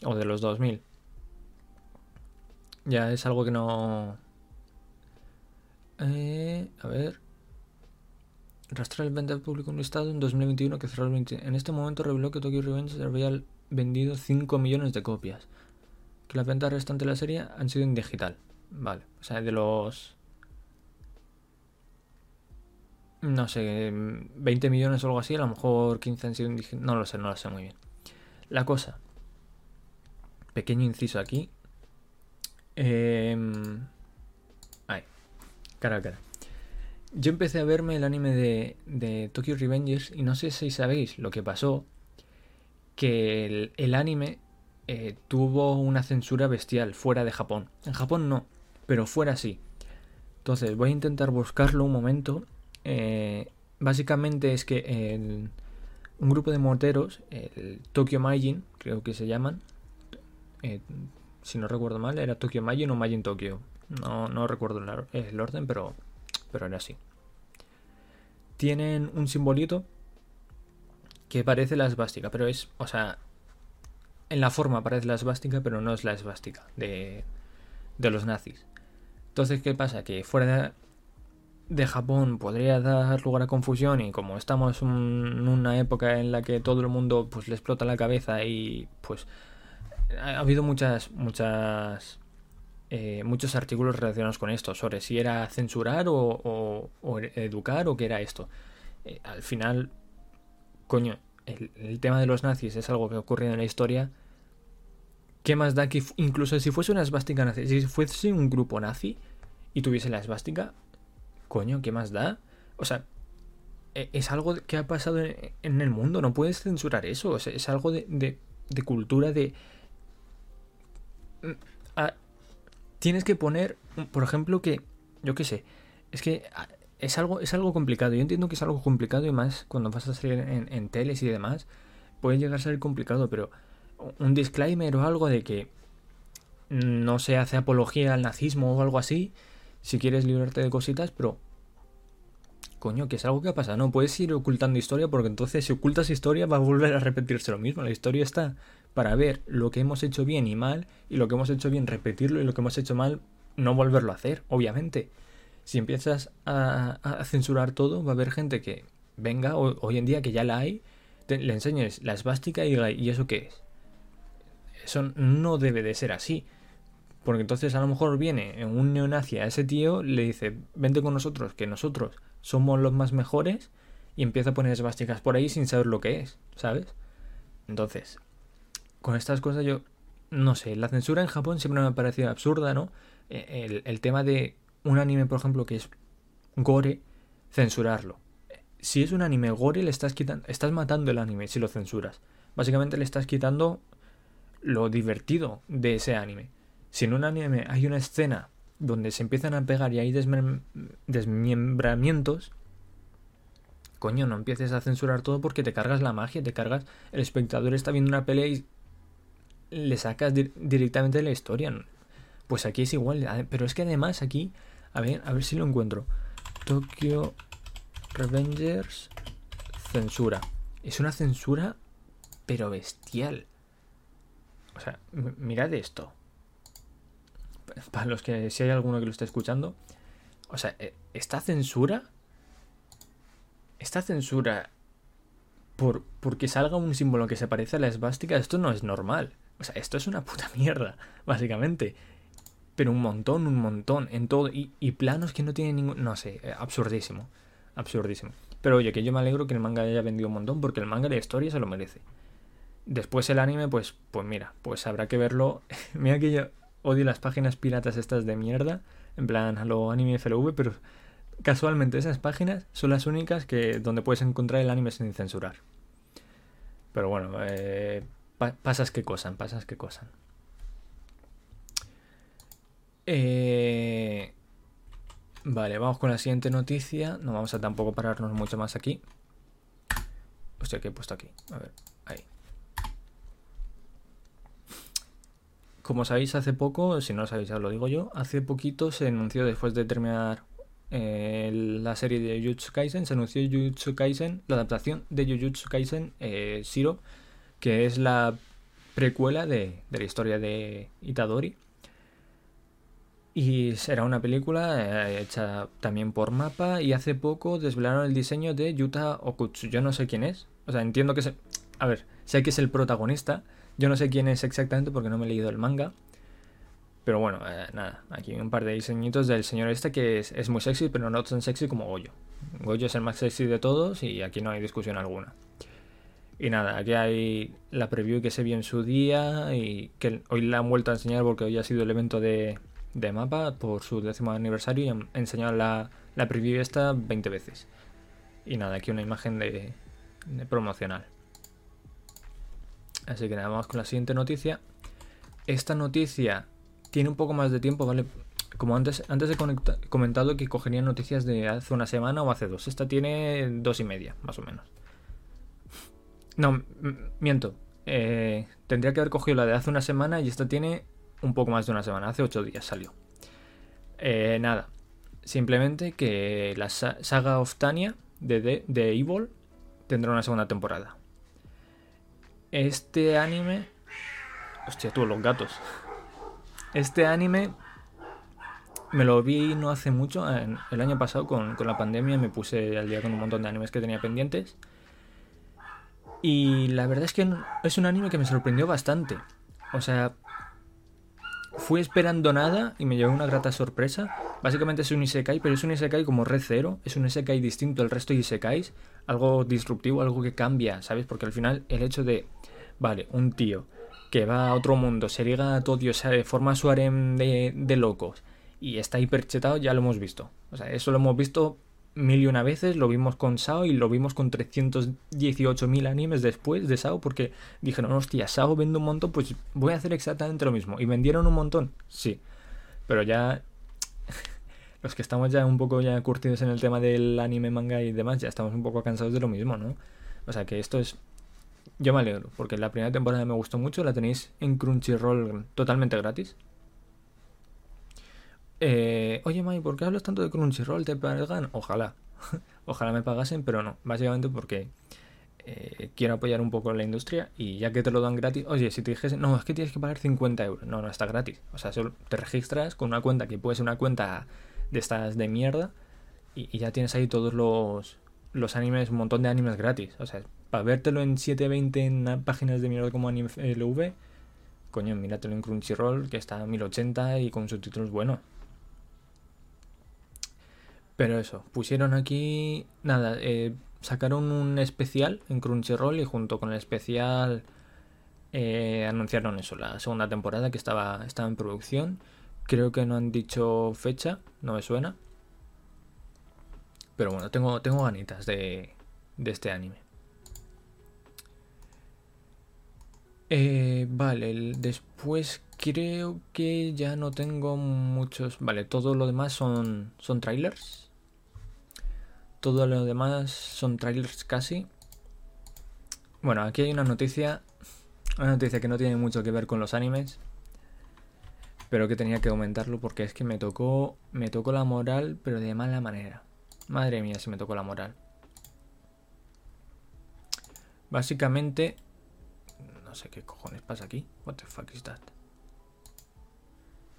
o de los 2000. Ya es algo que no... Eh, a ver. Rastrear el venta público en un estado en 2021 que cerró el 20... En este momento reveló que Tokyo Revenge había vendido 5 millones de copias. Que las ventas restantes de la serie han sido en digital. Vale. O sea, de los... No sé, 20 millones o algo así, a lo mejor 15 han sido. No lo sé, no lo sé muy bien. La cosa. Pequeño inciso aquí. Eh... Ahí. Cara a cara. Yo empecé a verme el anime de, de Tokyo Revengers y no sé si sabéis lo que pasó. Que el, anime eh, tuvo una censura bestial fuera de Japón. En Japón no, pero fuera sí. Entonces voy a intentar buscarlo un momento. Eh, básicamente es que un grupo de moteros, el Tokyo Majin, creo que se llaman, eh, si no recuerdo mal, era Tokyo Majin o Majin Tokyo. No, no recuerdo el orden, pero, pero era así. Tienen un simbolito que parece la esvástica, pero es, o sea, en la forma parece la esvástica, pero no es la esvástica de, de los nazis. Entonces, ¿qué pasa? Que fuera de, Japón podría dar lugar a confusión y como estamos en una época en la que todo el mundo pues le explota la cabeza y pues ha habido muchas, muchas, eh, muchos artículos relacionados con esto, sobre si era censurar o, educar o qué era esto. Eh, al final, coño, el, tema de los nazis es algo que ha ocurrido en la historia. ¿Qué más da que incluso si fuese una esvástica nazi, si fuese un grupo nazi y tuviese la esvástica, coño, ¿qué más da? O sea, e, es algo que ha pasado en, el mundo, no puedes censurar eso, es, algo de, cultura, de, tienes que poner, por ejemplo, que, yo qué sé, es que es algo, es algo complicado. Yo entiendo que es algo complicado y más cuando vas a salir en, en teles y demás, puede llegar a ser complicado, pero un disclaimer o algo de que no se hace apología al nazismo o algo así, si quieres librarte de cositas, pero coño, que es algo que ha pasado. No puedes ir ocultando historia porque entonces si ocultas historia va a volver a repetirse lo mismo. La historia está para ver lo que hemos hecho bien y mal, y lo que hemos hecho bien repetirlo y lo que hemos hecho mal no volverlo a hacer, obviamente. Si empiezas a, censurar todo, va a haber gente que venga, hoy en día que ya la hay, le enseñes la esvástica y ¿y eso qué es? Eso no debe de ser así. Porque entonces a lo mejor viene un neonazi a ese tío, le dice, vente con nosotros, que nosotros somos los más mejores, y empieza a poner esvásticas por ahí sin saber lo que es, ¿sabes? Entonces, con estas cosas yo no sé, la censura en Japón siempre me ha parecido absurda, ¿no? E, el, tema de un anime, por ejemplo, que es gore, censurarlo. Si es un anime gore, le estás quitando, estás matando el anime si lo censuras. Básicamente le estás quitando lo divertido de ese anime. Si en un anime hay una escena donde se empiezan a pegar y hay desmembramientos, coño, no empieces a censurar todo porque te cargas la magia, te cargas. El espectador está viendo una pelea y le sacas directamente de la historia. Pues aquí es igual, pero es que además aquí, a ver, a ver si lo encuentro. Tokyo Revengers censura. Es una censura, pero bestial. O sea, mirad esto. Para los que, si hay alguno que lo esté escuchando. O sea, e, esta censura. Esta censura. Por, porque salga un símbolo que se parece a la esvástica, esto no es normal. O sea, esto es una puta mierda, (laughs) básicamente. Pero un montón, un montón, en todo. Y, planos que no tienen ningún... No sé, eh, absurdísimo. Absurdísimo. Pero oye, que yo me alegro que el manga haya vendido un montón porque el manga de historia se lo merece. Después el anime, pues, pues mira, pues habrá que verlo. (laughs) mira que yo odio las páginas piratas estas de mierda. En plan, a lo anime FLV, pero casualmente esas páginas son las únicas que donde puedes encontrar el anime sin censurar. Pero bueno, eh, pasas que cosan, pasas que cosan. Eh, vale, vamos con la siguiente noticia. No vamos a tampoco pararnos mucho más aquí. Hostia, ¿qué he puesto aquí? A ver, ahí. Como sabéis, hace poco, si no lo sabéis, ya lo digo yo, hace poquito se anunció después de terminar eh, la serie de Jujutsu Kaisen, se anunció Jujutsu Kaisen, la adaptación de Jujutsu Kaisen eh, Zero, que es la precuela de, de la historia de Itadori. Y será una película eh, hecha también por Mapa y hace poco desvelaron el diseño de Yuta Okutsu. Yo no sé quién es. O sea, entiendo que es... A ver, sé que es el protagonista. Yo no sé quién es exactamente porque no me he leído el manga. Pero bueno, eh, nada, aquí un par de diseñitos del señor este que es, muy sexy, pero no tan sexy como Goyo. Goyo es el más sexy de todos y aquí no hay discusión alguna. Y nada, aquí hay la preview que se vio en su día y que hoy la han vuelto a enseñar porque hoy ha sido el evento de, mapa por su décimo aniversario y han enseñado la, preview esta 20 veces. Y nada, aquí una imagen de promocional. Así que nada, vamos con la siguiente noticia. Esta noticia tiene un poco más de tiempo, ¿vale? Como antes, antes he comentado que cogería noticias de hace una semana o hace dos. Esta tiene dos y media, más o menos. No, miento. Eh, tendría que haber cogido la de hace una semana y esta tiene un poco más de una semana. Hace ocho días salió. Eh, nada. Simplemente que la saga of Tanya de, de Evil tendrá una segunda temporada. Este anime... Hostia, tú, los gatos. Este anime me lo vi no hace mucho, el año pasado con, la pandemia me puse al día con un montón de animes que tenía pendientes. Y la verdad es que es un anime que me sorprendió bastante. O sea, fui esperando nada y me llevó una grata sorpresa. Básicamente es un Isekai, pero es un Isekai como Red Zero. Es un Isekai distinto al resto de Isekais. Algo disruptivo, algo que cambia, ¿sabes? Porque al final el hecho de, vale, un tío que va a otro mundo, se liga a todo Dios, forma su harem de, de locos y está hiperchetado, ya lo hemos visto. O sea, eso lo hemos visto mil y una veces, lo vimos con Sao y lo vimos con 318.000 animes después de Sao porque dijeron, hostia, Sao vende un montón, pues voy a hacer exactamente lo mismo. ¿Y vendieron un montón? Sí. Pero ya... (laughs) Los que estamos ya un poco ya curtidos en el tema del anime, manga y demás, ya estamos un poco cansados de lo mismo, ¿no? O sea que esto es yo me alegro, porque la primera temporada me gustó mucho, la tenéis en Crunchyroll totalmente gratis. Eh, oye, Mai, ¿por qué hablas tanto de Crunchyroll? ¿Te pagan? Ojalá. (laughs) Ojalá me pagasen, pero no. Básicamente porque eh, quiero apoyar un poco la industria y ya que te lo dan gratis, oye, si te dijesen, no, es que tienes que pagar 50 euros. No, no, está gratis. O sea, solo te registras con una cuenta que puede ser una cuenta de estas de mierda y, ya tienes ahí todos los, los animes, un montón de animes gratis. O sea, para vértelo en 720 en páginas de mierda como Anime LV, coño, míratelo en Crunchyroll, que está a 1080 y con subtítulos buenos. Pero eso, pusieron aquí. Nada, eh, sacaron un especial en Crunchyroll y junto con el especial eh, anunciaron eso, la segunda temporada que estaba, estaba en producción. Creo que no han dicho fecha, no me suena. Pero bueno, tengo, tengo ganitas de, de este anime. Eh, vale, después creo que ya no tengo muchos... Vale, todo lo demás son, son trailers. Todo lo demás son trailers casi. Bueno, aquí hay una noticia. Una noticia que no tiene mucho que ver con los animes. Pero que tenía que comentarlo porque es que me tocó. Me tocó la moral, pero de mala manera. Madre mía, si me tocó la moral. Básicamente, no sé qué cojones pasa aquí. What the fuck is that?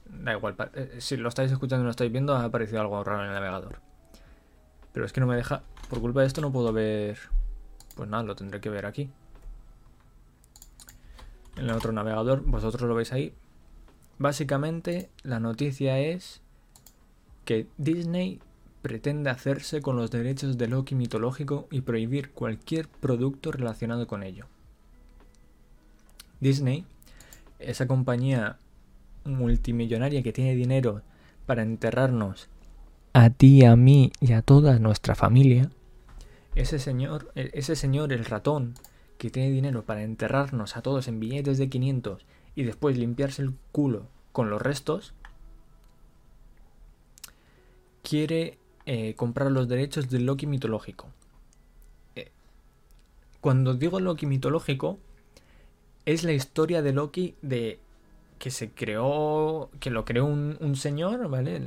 Da igual, eh, si lo estáis escuchando y lo estáis viendo, ha aparecido algo raro en el navegador. Pero es que no me deja... Por culpa de esto no puedo ver... Pues nada, lo tendré que ver aquí. En el otro navegador, vosotros lo veis ahí. Básicamente, la noticia es que Disney pretende hacerse con los derechos de Loki mitológico y prohibir cualquier producto relacionado con ello. Disney, esa compañía multimillonaria que tiene dinero para enterrarnos a ti, a mí y a toda nuestra familia, ese señor, e, ese señor, el ratón, que tiene dinero para enterrarnos a todos en billetes de 500 y después limpiarse el culo con los restos, quiere eh, comprar los derechos del Loki mitológico. Eh, cuando digo Loki mitológico, es la historia de Loki de que se creó, que lo creó un, señor, ¿vale?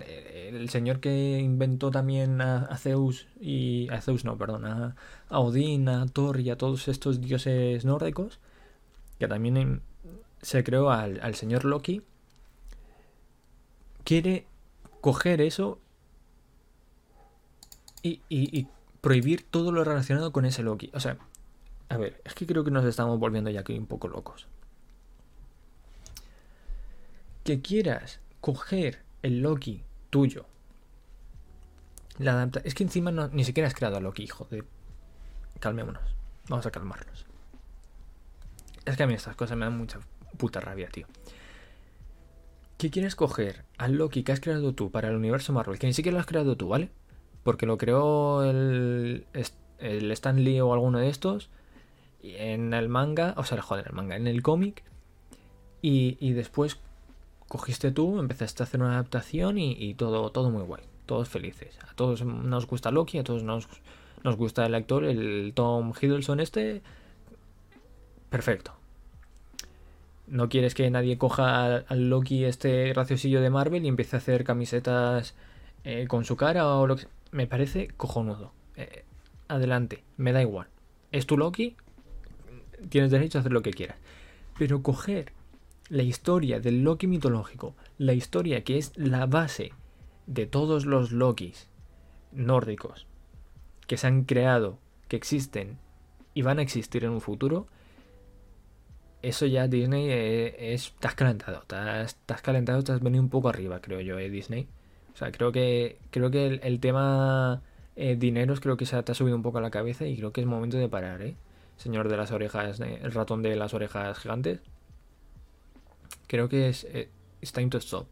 El, señor que inventó también a, Zeus y a Zeus no, perdón, a, Odín, a Thor y a todos estos dioses nórdicos, que también se creó al, señor Loki, quiere coger eso y, y prohibir todo lo relacionado con ese Loki. O sea, a ver, es que creo que nos estamos volviendo ya aquí un poco locos que quieras coger el Loki tuyo, la adapta es que encima no, ni siquiera has creado a Loki, hijo de... Calmémonos. Vamos a calmarnos. Es que a mí estas cosas me dan mucha puta rabia, tío. ¿Qué quieres coger al Loki que has creado tú para el universo Marvel? Que ni siquiera lo has creado tú, ¿vale? Porque lo creó el, el Stan Lee o alguno de estos en el manga, o sea, joder, el manga, en el cómic. Y después cogiste tú, empezaste a hacer una adaptación y, todo, todo muy guay. Todos felices. A todos nos gusta Loki, a todos nos, gusta el actor, el Tom Hiddleston este. Perfecto. No quieres que nadie coja al Loki este graciosillo de Marvel y empiece a hacer camisetas eh, con su cara o lo que Me parece cojonudo. Eh, adelante, me da igual. Es tu Loki, tienes derecho a hacer lo que quieras. Pero coger la historia del Loki mitológico, la historia que es la base de todos los Lokis nórdicos que se han creado, que existen y van a existir en un futuro, eso ya Disney eh, es, estás calentado, estás, calentado, te has venido un poco arriba, creo yo, eh, Disney. O sea, creo que creo que el, tema eh, dineros creo que se te ha subido un poco a la cabeza y creo que es momento de parar, ¿eh? Señor de las orejas, el ratón de las orejas gigantes. Creo que es eh, It's time to stop.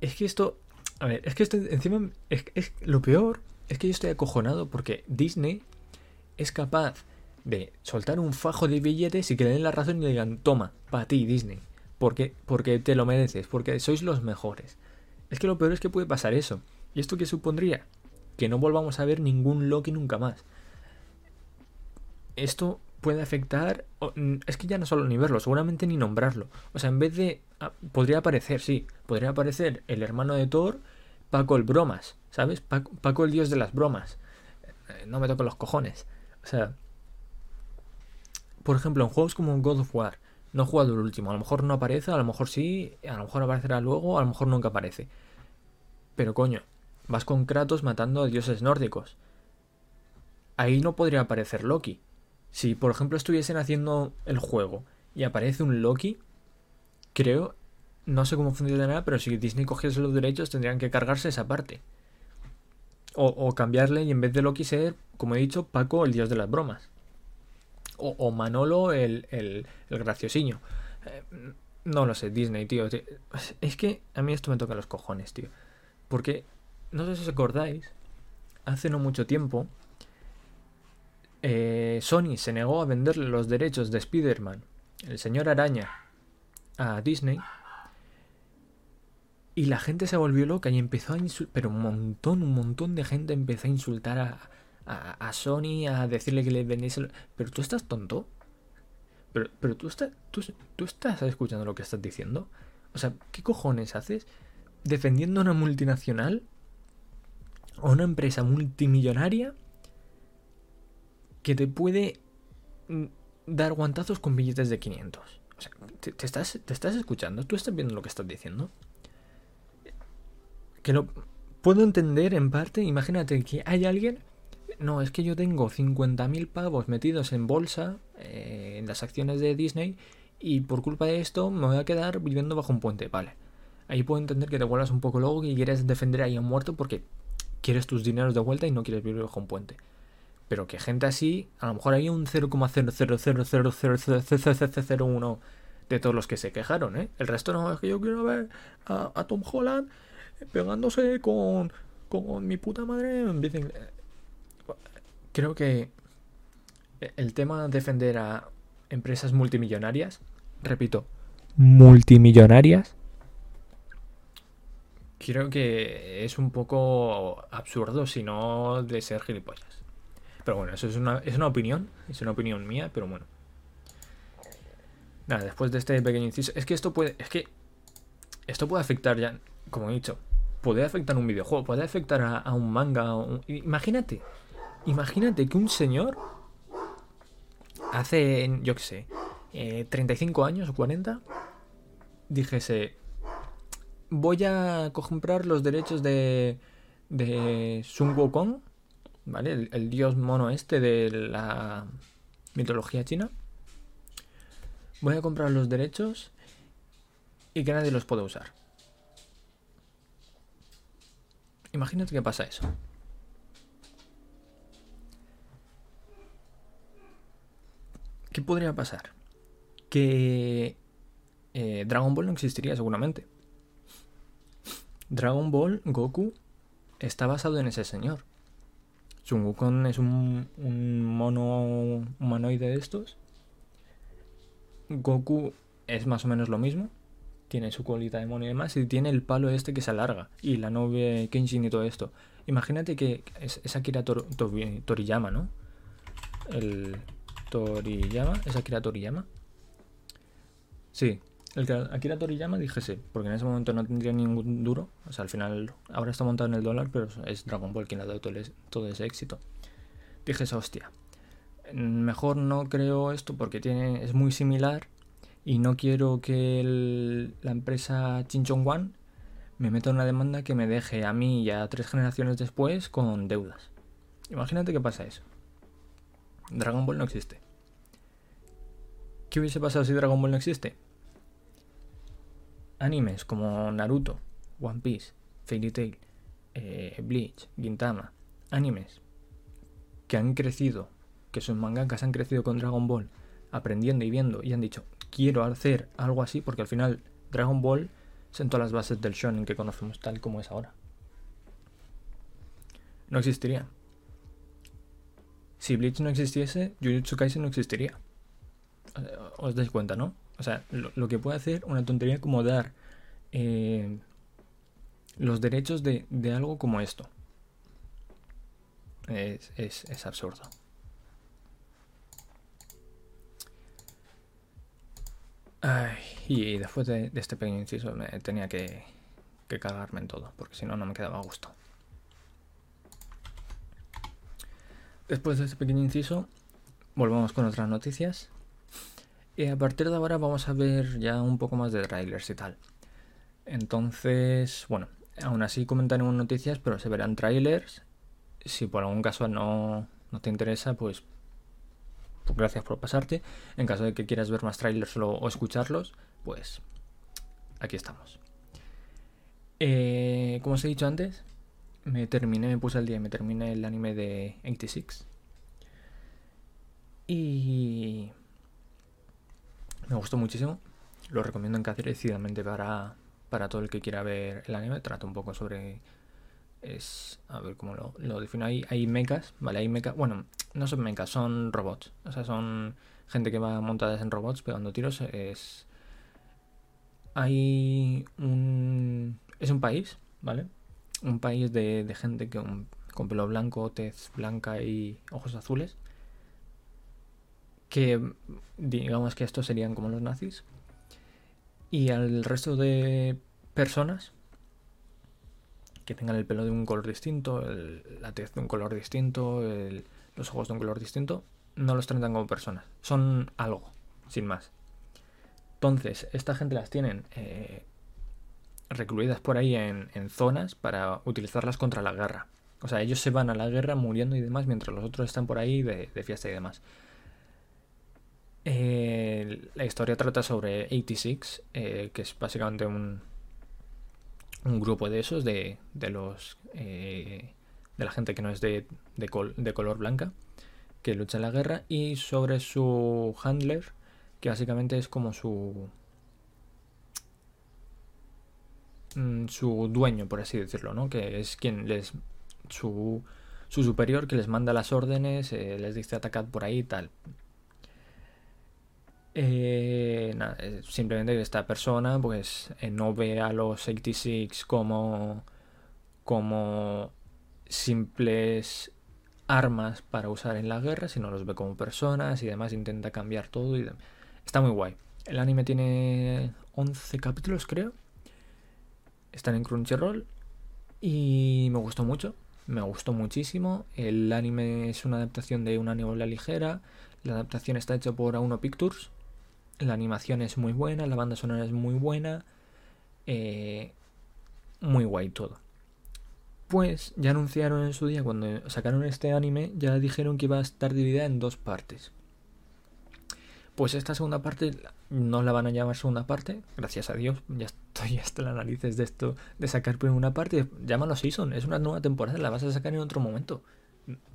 Es que esto. A ver, es que esto encima. Es, lo peor es que yo estoy acojonado porque Disney es capaz de soltar un fajo de billetes y que le den la razón y le digan: Toma, para ti, Disney. Porque, porque te lo mereces, porque sois los mejores. Es que lo peor es que puede pasar eso. ¿Y esto qué supondría? Que no volvamos a ver ningún Loki nunca más. Esto puede afectar. Es que ya no solo ni verlo, seguramente ni nombrarlo. O sea, en vez de. Ah, podría aparecer, sí. Podría aparecer el hermano de Thor, Paco el Bromas. ¿Sabes? Paco, el dios de las bromas. Eh, no me toco los cojones. O sea. Por ejemplo, en juegos como God of War. No he jugado el último. A lo mejor no aparece, a lo mejor sí. A lo mejor aparecerá luego, a lo mejor nunca aparece. Pero coño, vas con Kratos matando a dioses nórdicos. Ahí no podría aparecer Loki si, por ejemplo, estuviesen haciendo el juego y aparece un Loki, creo, no sé cómo funcionará, pero si Disney cogiese los derechos tendrían que cargarse esa parte. O, cambiarle y en vez de Loki ser, como he dicho, Paco el dios de las bromas. O, Manolo el, el, graciosiño. Eh, no lo sé, Disney, tío. Es que a mí esto me toca los cojones, tío. Porque, no sé si os acordáis, hace no mucho tiempo eh, Sony se negó a venderle los derechos de Spider-Man, el señor araña, a Disney. Y la gente se volvió loca y empezó a insultar, pero un montón, un montón de gente empezó a insultar a, a, Sony, a decirle que le vendiese... Pero tú estás tonto. Pero, pero tú, estás, tú, estás escuchando lo que estás diciendo. O sea, ¿qué cojones haces defendiendo a una multinacional? O una empresa multimillonaria que te puede mm, dar guantazos con billetes de 500. O sea, ¿te, estás, ¿te estás escuchando? ¿Tú estás viendo lo que estás diciendo? Que lo puedo entender en parte. Imagínate que hay alguien... No, es que yo tengo 50.000 pavos metidos en bolsa, eh, en las acciones de Disney, y por culpa de esto me voy a quedar viviendo bajo un puente. Vale. Ahí puedo entender que te vuelvas un poco loco y quieres defender a un muerto porque quieres tus dineros de vuelta y no quieres vivir bajo un puente pero que gente así, a lo mejor hay un 0,000000001 de todos los que se quejaron, ¿eh? El resto no, es que yo quiero ver a, Tom Holland pegándose con, con mi puta madre. Creo que el tema de defender a empresas multimillonarias, repito, multimillonarias, creo que es un poco absurdo, si no de ser gilipollas. Pero bueno, eso es una, es una opinión, es una opinión mía, pero bueno. nada, después de este pequeño inciso, es que esto puede, es que esto puede afectar ya, como he dicho, puede afectar a un videojuego, puede afectar a, un manga. Imagínate, imagínate que un señor hace, yo qué sé, 35 eh, años o 40, dijese, voy a comprar los derechos de, de Sun Wukong, ¿vale? el dios mono este de la mitología china voy a comprar los derechos y que nadie los pueda usar. Imagínate que pasa eso. ¿Qué podría pasar? Que eh, Dragon Ball no existiría seguramente. Dragon Ball Goku está basado en ese señor. Sun es un, mono humanoide de estos Goku es más o menos lo mismo. Tiene su colita de mono y demás. Y tiene el palo este que se alarga. Y la nube Kenshin y todo esto. Imagínate que es, Akira Toriyama, ¿no? El Toriyama. ¿Es Akira Toriyama? Sí. El que Akira Toriyama dijese, porque en ese momento no tendría ningún duro. O sea, al final ahora está montado en el dólar, pero es Dragon Ball quien ha dado todo, ese éxito. Dijese, hostia, mejor no creo esto porque tiene, es muy similar y no quiero que la empresa Chinchon One me meta una demanda que me deje a mí y a tres generaciones después con deudas. Imagínate que pasa eso. Dragon Ball no existe. ¿Qué hubiese pasado si Dragon Ball no existe? Animes como Naruto, One Piece, Fairy Tail, eh, Bleach, Gintama, animes que han crecido que sus mangakas han crecido con Dragon Ball, aprendiendo y viendo, y han dicho, quiero hacer algo así, porque al final Dragon Ball sentó las bases del shonen que conocemos tal como es ahora. No existiría. Si Bleach no existiese, Jujutsu Kaisen no existiría. Os dais cuenta, ¿no? O sea, lo, que puede hacer una tontería como dar eh, los derechos de, algo como esto. es absurdo. Ay, y después de, este pequeño inciso tenía que, que cagarme en todo, porque si no, no me quedaba a gusto. Después de este pequeño inciso, volvamos con otras noticias. Y a partir de ahora vamos a ver ya un poco más de trailers y tal. Entonces, bueno, aún así comentaremos noticias, pero se verán trailers. Si por algún caso no, te interesa, pues pues gracias por pasarte. En caso de que quieras ver más trailers o, escucharlos, pues aquí estamos. Eh, como os he dicho antes, me terminé, me puse al día me terminé el anime de 86. Y me gustó muchísimo. Lo recomiendo encarecidamente para, para todo el que quiera ver el anime. Trata un poco sobre es, a ver cómo lo, lo defino ahí, hay mechas, ¿vale? Hay mechas, bueno, no son mechas, son robots, o sea, son gente que va montadas en robots pegando tiros, es... Hay un... es un país, ¿vale? Un país de, de gente que con pelo blanco, tez blanca y ojos azules, que digamos que estos serían como los nazis, y al resto de personas que tengan el pelo de un color distinto, la tez de un color distinto, los ojos de un color distinto, no los tratan como personas. Son algo, sin más. Entonces, esta gente las tienen eh, recluidas por ahí en, zonas para utilizarlas contra la guerra. O sea, ellos se van a la guerra muriendo y demás, mientras los otros están por ahí de, fiesta y demás. Eh, la historia trata sobre 86, eh, que es básicamente un, un grupo de esos, de, de los eh, de la gente que no es de, de, color blanca, que lucha en la guerra, y sobre su handler, que básicamente es como su mm, su dueño, por así decirlo, ¿no? Que es quien les su, su superior que les manda las órdenes, eh, les dice atacad por ahí y tal. Eh, eh, simplemente esta persona pues eh, no ve a los 86 como como simples armas para usar en la guerra, sino los ve como personas y demás intenta cambiar todo y está muy guay. El anime tiene 11 capítulos, creo. Están en Crunchyroll. Y me gustó mucho. Me gustó muchísimo. El anime es una adaptación de una novela ligera. La adaptación está hecha por A1 Pictures. La animación es muy buena, la banda sonora es muy buena. Eh, muy guay todo. Pues ya anunciaron en su día, cuando sacaron este anime, ya dijeron que iba a estar dividida en dos partes. Pues esta segunda parte no la van a llamar segunda parte, gracias a Dios, ya estoy hasta las narices de esto, de sacar primero una parte, llámalo season, es una nueva temporada, la vas a sacar en otro momento.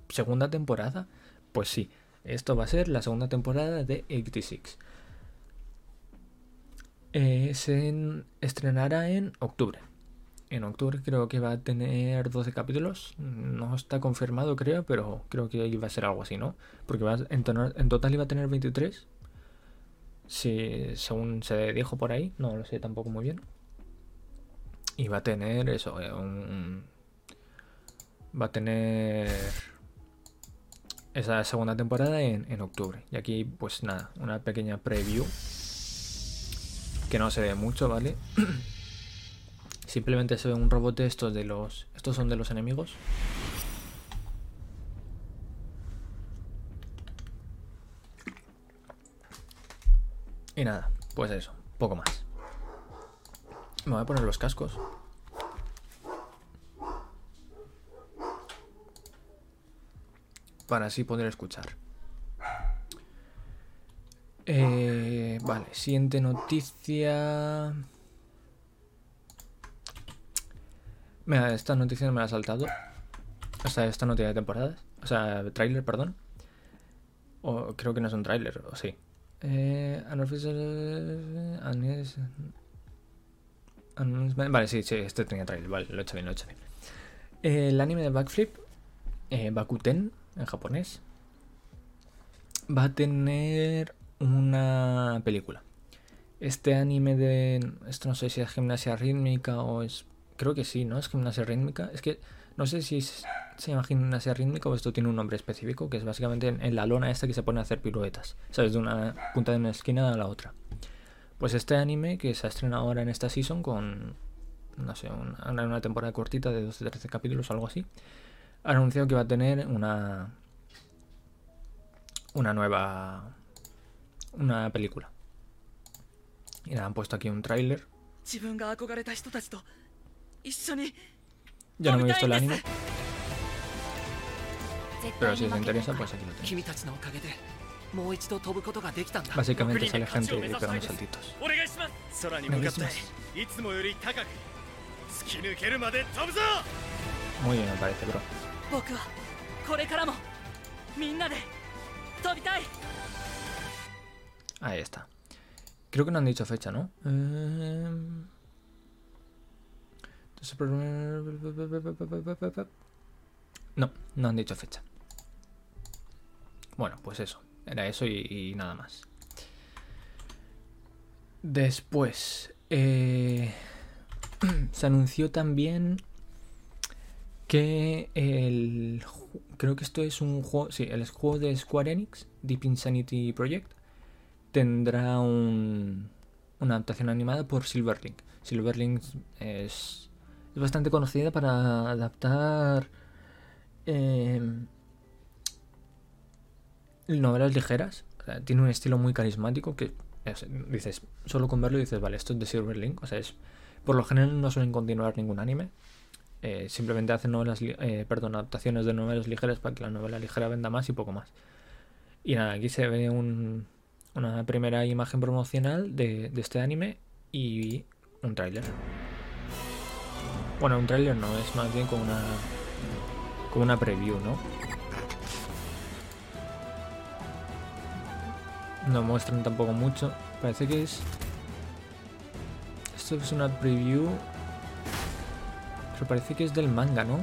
Segunda temporada, pues sí, esto va a ser la segunda temporada de 86. Eh, se estrenará en octubre en octubre creo que va a tener 12 capítulos. No está confirmado, creo, pero creo que iba a ser algo así, ¿no? Porque va en, total iba a tener 23. Si, según se dijo por ahí, no lo sé tampoco muy bien. Y va a tener eso, eh, un, va a tener esa segunda temporada en, en octubre. Y aquí, pues nada, una pequeña preview. Que no se ve mucho, ¿vale? (clears throat) Simplemente se ve un robot estos de los... Estos son de los enemigos. Y nada, pues eso, poco más. Me voy a poner los cascos. Para así poder escuchar. Eh, vale, siguiente noticia. Mira, esta noticia me la ha saltado. O sea, esta noticia de temporadas. O sea, trailer, perdón. O creo que no es un trailer, o sí. Eh, vale, sí, sí, este tenía trailer. Vale, lo he hecho bien, lo he hecho bien. el anime de Backflip, eh, Bakuten, en japonés, va a tener una película. Este anime de. Esto no sé si es gimnasia rítmica o es Creo que sí, ¿no? Es gimnasia rítmica. Es que no sé si se llama gimnasia rítmica o esto tiene un nombre específico, que es básicamente en, la lona esta que se pone a hacer piruetas, ¿sabes? De una punta de una esquina a la otra. Pues este anime que se ha estrenado ahora en esta season con, no sé, una, una temporada cortita de 12-13 capítulos o algo así, ha anunciado que va a tener una, una nueva, una película. Y nada, han puesto aquí un tráiler. Ya no me he visto el anime. Pero si os interesa, pues aquí lo tenéis. Básicamente sale gente pegando saltitos. Muy bien, me parece, bro. Ahí está. Creo que no han dicho fecha, ¿no? Eh... No, no han dicho fecha. Bueno, pues eso. Era eso y, nada más. Después, eh, (clears throat) se anunció también que el... Creo que esto es un juego... Sí, el juego de Square Enix, Deep Insanity Project, tendrá un, una adaptación animada por Silverlink. Silverlink es es bastante conocida para adaptar eh, novelas ligeras. tiene un estilo muy carismático que dices, solo con verlo dices, vale, esto es de Silverlink. O sea, es, por lo general no suelen continuar ningún anime. Eh, simplemente hacen novelas, eh, perdón, adaptaciones de novelas ligeras para que la novela ligera venda más y poco más. Y nada, aquí se ve una primera imagen promocional de, de este anime y un tráiler. Bueno, un trailer no, es más bien como una. como una preview, ¿no? No muestran tampoco mucho. Parece que es. Esto es una preview. Pero parece que es del manga, ¿no?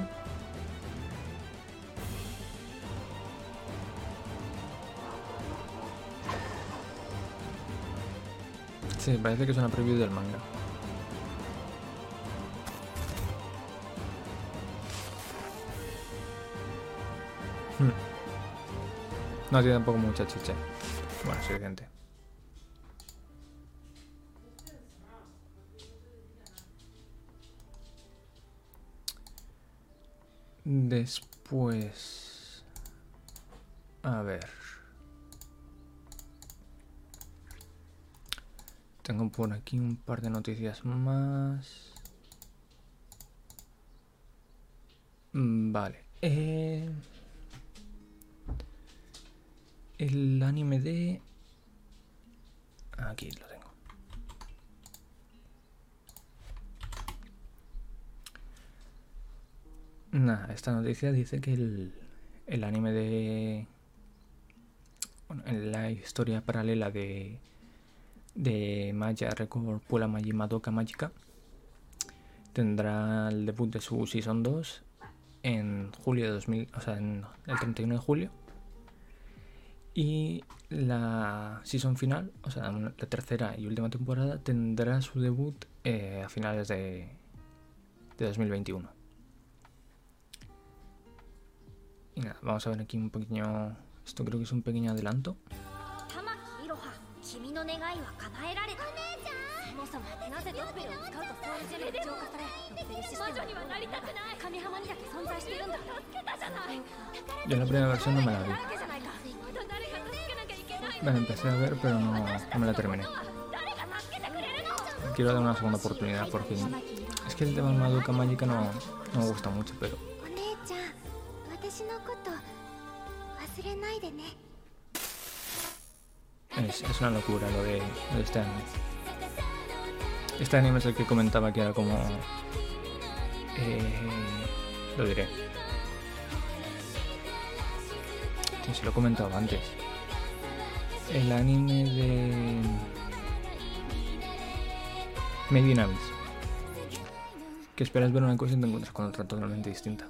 Sí, parece que es una preview del manga. Hmm. No tiene tampoco mucha chicha. Bueno, siguiente. Después... A ver. Tengo por aquí un par de noticias más. Mm, vale. Eh, el anime de... Aquí lo tengo. Nada, esta noticia dice que el, el anime de... Bueno, en la historia paralela de, de Maya Record Pula Magi Madoka Magica tendrá el debut de su Season 2 en julio de 2000, o sea, en el 31 de julio. Y la season final, o sea, la tercera y última temporada, tendrá su debut eh, a finales de, de 2021. Y nada, vamos a ver aquí un pequeño. Esto creo que es un pequeño adelanto. 君の願いは叶えられたそもそもなぜドッペルを使うとソウルジェルが浄化されドッペルシステム魔女にはなりたくない神浜にだけ存在しているんだ助けたじゃない Yo la primera versión no me la vi. la empecé a ver, pero no, no me la terminé. Quiero dar una segunda oportunidad porque es que el tema de Madoka Magica no, no me gusta mucho, pero お姉ちゃん私のこと忘れないでね es, es una locura lo de, lo de este anime. Este anime es el que comentaba que era como... eh, lo diré. Se lo he comentado antes. El anime de... Made in Abyss. Que esperas ver una cosa y te encuentras con otra totalmente distinta.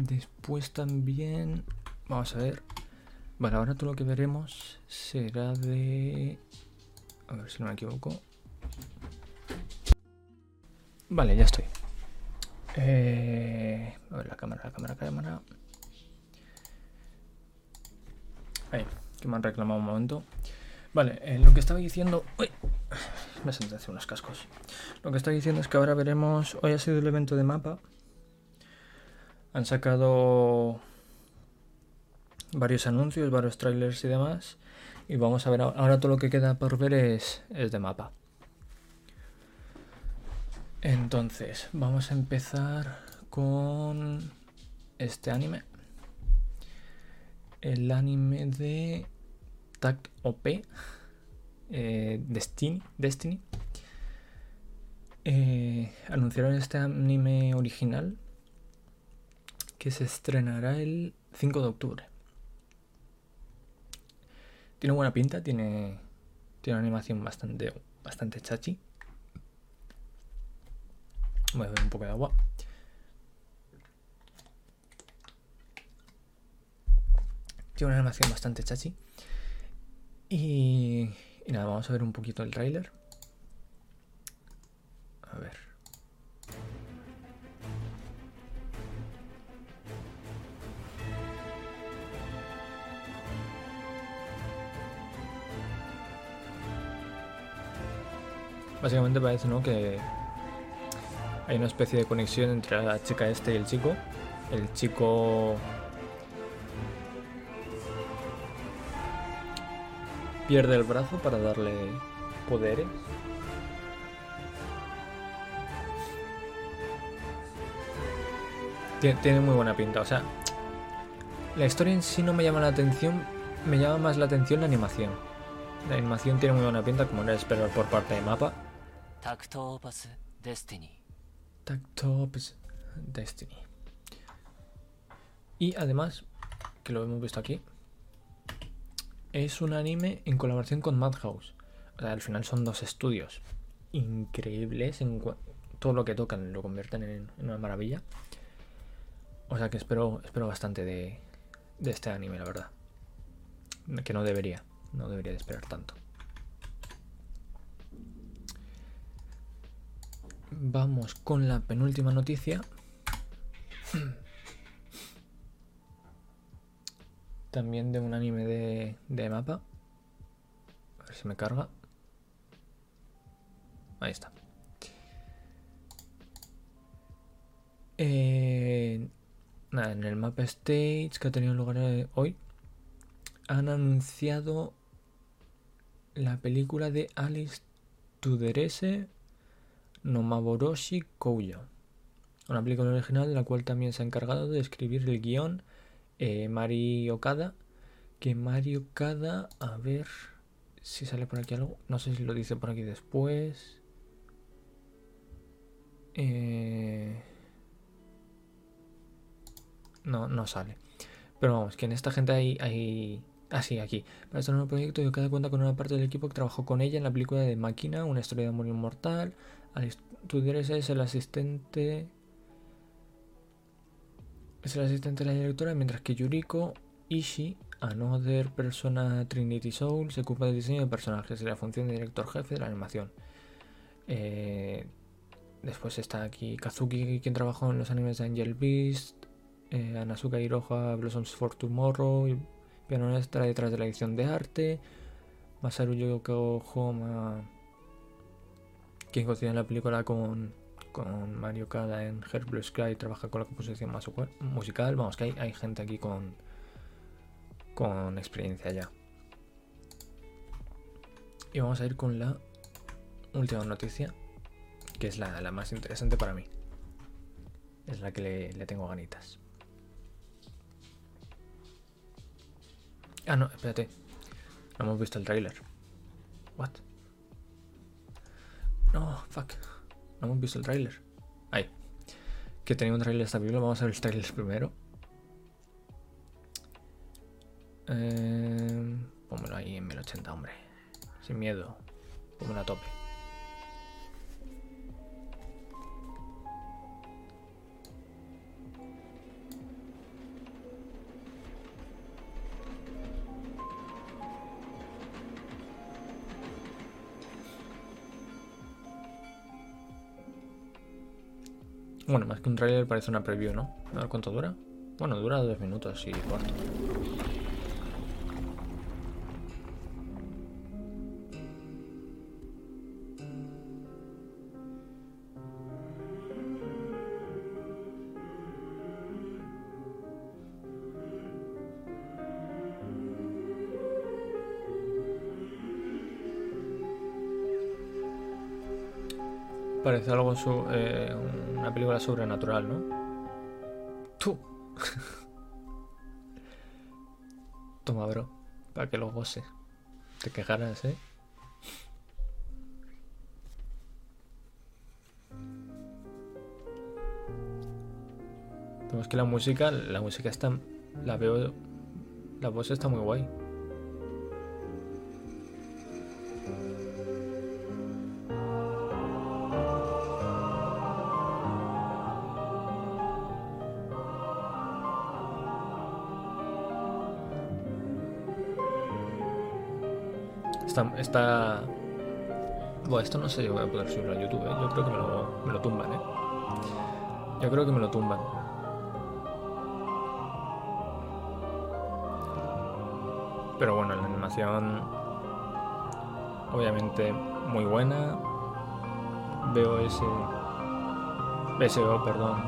Después también... Vamos a ver. Vale, ahora todo lo que veremos será de... A ver si no me equivoco. Vale, ya estoy. Eh... A ver, la cámara, la cámara, la cámara. Ahí, que me han reclamado un momento. Vale, eh, lo que estaba diciendo... Uy, me senté hace unos cascos. Lo que estaba diciendo es que ahora veremos... Hoy ha sido el evento de mapa. Han sacado varios anuncios, varios trailers y demás. Y vamos a ver, ahora todo lo que queda por ver es, es de mapa. Entonces, vamos a empezar con este anime. El anime de Tact OP. Eh, Destiny. Destiny. Eh, anunciaron este anime original que se estrenará el 5 de octubre. Tiene buena pinta, tiene, tiene una animación bastante, bastante chachi. Voy a beber un poco de agua. Tiene una animación bastante chachi. Y, y nada, vamos a ver un poquito el tráiler. A ver. Básicamente parece, ¿no? Que hay una especie de conexión entre la chica este y el chico. El chico pierde el brazo para darle poderes. Tien- Tiene muy buena pinta, o sea, la historia en sí no me llama la atención, me llama más la atención la animación. La animación tiene muy buena pinta, como era esperar por parte de mapa. Tactopus Destiny. Tactopus Destiny. Y además, que lo hemos visto aquí, es un anime en colaboración con Madhouse. O sea, al final son dos estudios increíbles en todo lo que tocan lo convierten en, una maravilla. O sea que espero, espero bastante de, de este anime, la verdad. Que no debería, no debería de esperar tanto. Vamos con la penúltima noticia. también de un anime de, mapa. A ver si me carga. Ahí está. Eh, en el mapa stage que ha tenido lugar eh, hoy han anunciado la película de Alice Tuderese no Maboroshi Kouya. Una película original de la cual también se ha encargado de escribir el guion eh, Mari Okada. Que Mari Okada, a ver si sale por aquí algo. No sé si lo dice por aquí después. Eh... No, no sale. Pero vamos, que en esta gente hay... hay... Ah, sí, aquí. Para este nuevo proyecto, yo cada cuenta con una parte del equipo que trabajó con ella en la película de Máquina, una historia de amor inmortal. Tú eres el asistente. Es el asistente de la directora, mientras que Yuriko Ishii, another persona Trinity Soul, se ocupa del diseño de personajes y la función de director jefe de la animación. Eh, después está aquí Kazuki, quien trabajó en los animes de Angel Beast, eh, Anazuka Hiroha, Blossoms for Tomorrow, y piano extra detrás de la edición de arte, Masaru Yokohama, quien cocina la película con, con Mario Kada en Her Blue Sky, trabaja con la composición más musical, vamos que hay, hay gente aquí con, con experiencia ya. Y vamos a ir con la última noticia, que es la, la más interesante para mí. Es la que le, le tengo ganitas. Ah, no, espérate. No hemos visto el tráiler. What? No, fuck. No hemos visto el tráiler. Ahí. Que tenía un tráiler esta película. Vamos a ver el tráiler primero. Eh, pónmelo ahí en 1080, hombre. Sin miedo. Pónmelo a tope. Bueno, más que un trailer parece una preview, ¿no? A ver cuánto dura. Bueno, dura dos minutos y cuarto. Parece algo su, eh, una película sobrenatural, ¿no? Tú. (laughs) Toma, bro. Para que lo goce. Te quejarás, ¿eh? Pero es que la música, la música está, la veo, la voz está muy guay. Está, está... Bueno, esto no sé si voy a poder subirlo a YouTube, ¿eh? Yo creo que me lo, me lo tumban, ¿eh? Yo creo que me lo tumban. Pero bueno, la animación... Obviamente muy buena. Veo ese... BSO, perdón.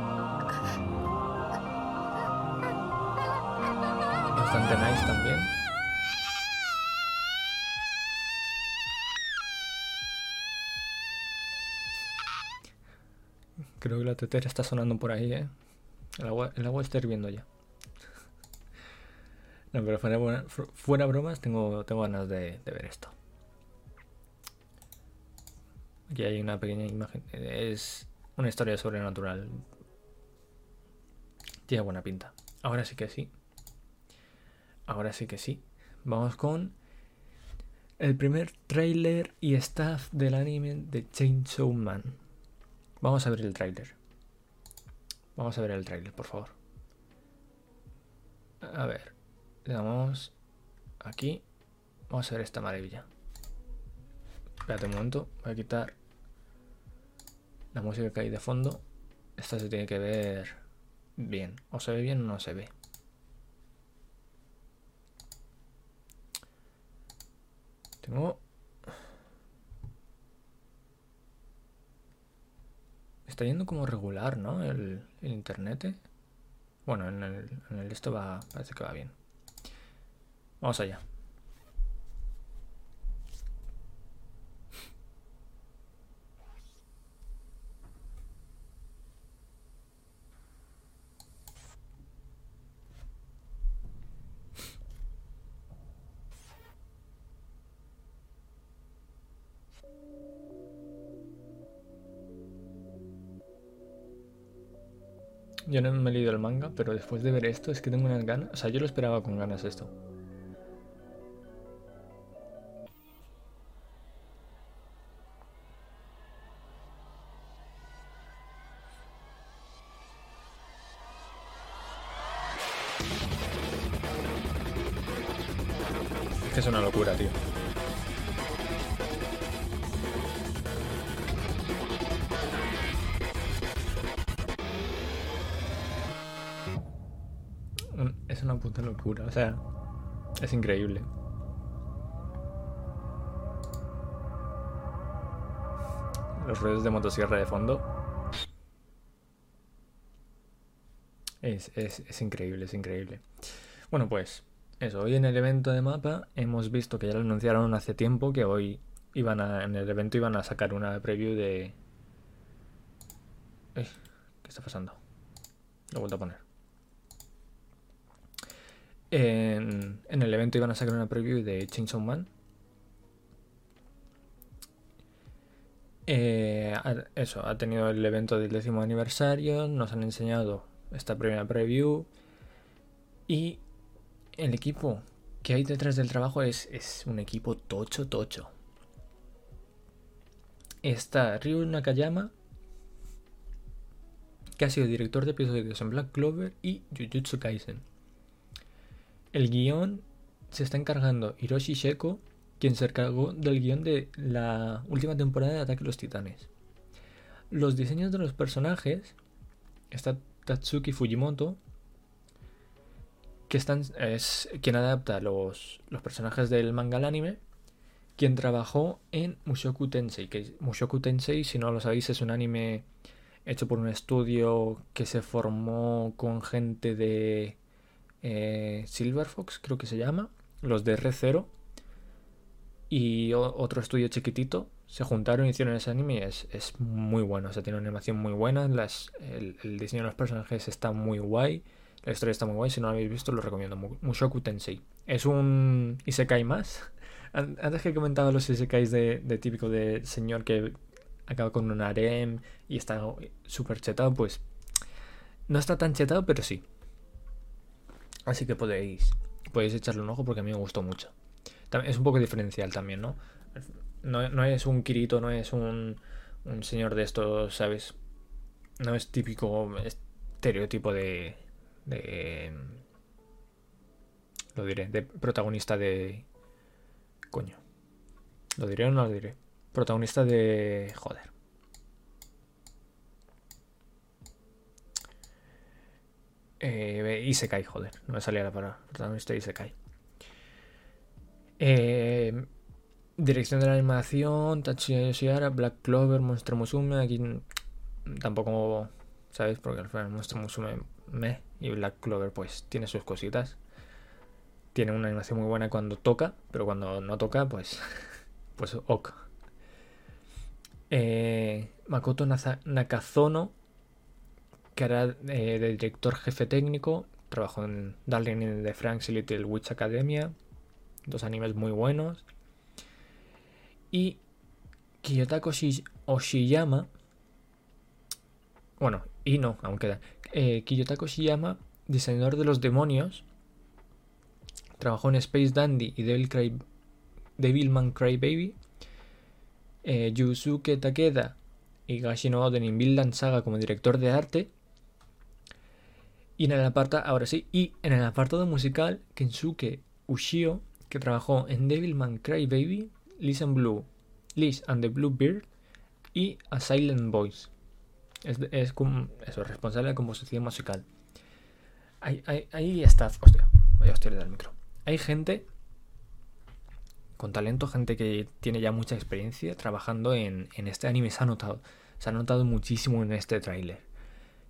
Bastante nice también. Creo que la tetera está sonando por ahí, ¿eh? El agua, el agua está hirviendo ya. No, pero fuera, bromas, tengo, tengo ganas de, de, ver esto. Aquí hay una pequeña imagen. Es una historia sobrenatural. Tiene buena pinta. Ahora sí que sí. Ahora sí que sí. Vamos con el primer trailer y staff del anime de Chainsaw Man. Vamos a ver el tráiler. Vamos a ver el tráiler, por favor. A ver, le damos aquí. Vamos a ver esta maravilla. Espérate un momento, voy a quitar la música que hay de fondo. Esta se tiene que ver bien. O se ve bien o no se ve. Tengo Está yendo como regular, ¿no? El, internet. ¿eh? Bueno, en el, en el esto va... Parece que va bien. Vamos allá. Yo no me he leído el manga, pero después de ver esto es que tengo unas ganas. O sea, yo lo esperaba con ganas esto. Es increíble. Los ruidos de motosierra de fondo. Es, es, es increíble, es increíble. Bueno, pues eso, hoy en el evento de mapa hemos visto que ya lo anunciaron hace tiempo que hoy iban a, en el evento iban a sacar una preview de... ¿Qué está pasando? Lo he vuelto a poner. En, el evento iban a sacar una preview de Chainsaw Man. Eh, eso, ha tenido el evento del décimo aniversario, nos han enseñado esta primera preview y el equipo que hay detrás del trabajo es, es un equipo tocho tocho. Está Ryu Nakayama, que ha sido director de episodios en Black Clover y Jujutsu Kaisen. El guion se está encargando Hiroshi Sheko, quien se encargó del guion de la última temporada de Ataque a los Titanes. Los diseños de los personajes está Tatsuki Fujimoto, que es quien adapta los, los personajes del manga al anime, quien trabajó en Mushoku Tensei, que Mushoku Tensei, si no lo sabéis, es un anime hecho por un estudio que se formó con gente de eh, Silver Fox, creo que se llama, los de R0 y otro estudio chiquitito se juntaron y hicieron ese anime y es, es muy bueno, o sea, tiene una animación muy buena, las, el, diseño de los personajes está muy guay, la historia está muy guay, si no lo habéis visto lo recomiendo, Mu- Mushoku Tensei. Es un Isekai más. (laughs) An- Antes que comentaba los Isekais de, de típico de señor que acaba con un harem y está súper chetado, pues no está tan chetado, pero sí. Así que podéis, podéis echarle un ojo porque a mí me gustó mucho. Es un poco diferencial también, ¿no? No, no es un Kirito, no es un, un señor de estos, ¿sabes? No es típico estereotipo de, de... Lo diré, de protagonista de... Coño. ¿Lo diré o no lo diré? Protagonista de... Joder. Eh, Isekai, joder. No me salía la palabra. Protagonista Isekai. Eh, dirección de la animación, Tatsuya Yoshihara, Black Clover, Monster Musume. Aquí tampoco, ¿sabes? Porque al final Monster Musume me y Black Clover pues tiene sus cositas. Tiene una animación muy buena cuando toca, pero cuando no toca pues, (laughs) pues ok. Eh, Makoto Nakazono, que era eh, de director jefe técnico, trabajó en Darling in the Franxx y Little Witch Academia, dos animes muy buenos. Y Kiyotako Shi- Oshiyama, bueno, y no, aún queda. Eh, Kiyotako Oshiyama, diseñador de los demonios, trabajó en Space Dandy y Devil Cry, Devilman Crybaby. Eh, Yusuke Takeda y Gashino Oden en Vinland Saga como director de arte. Y en el apartado, ahora sí, y en el apartado musical, Kensuke Ushio, que trabajó en Devilman Crybaby, Liz and Blue, Liz and the Blue Beard y A Silent Voice. Es, es responsable de composición musical. Ahí, ahí, está, hostia, vaya hostia le da el micro. Hay gente con talento, gente que tiene ya mucha experiencia trabajando en, en este anime. Se ha notado, se ha notado muchísimo en este tráiler.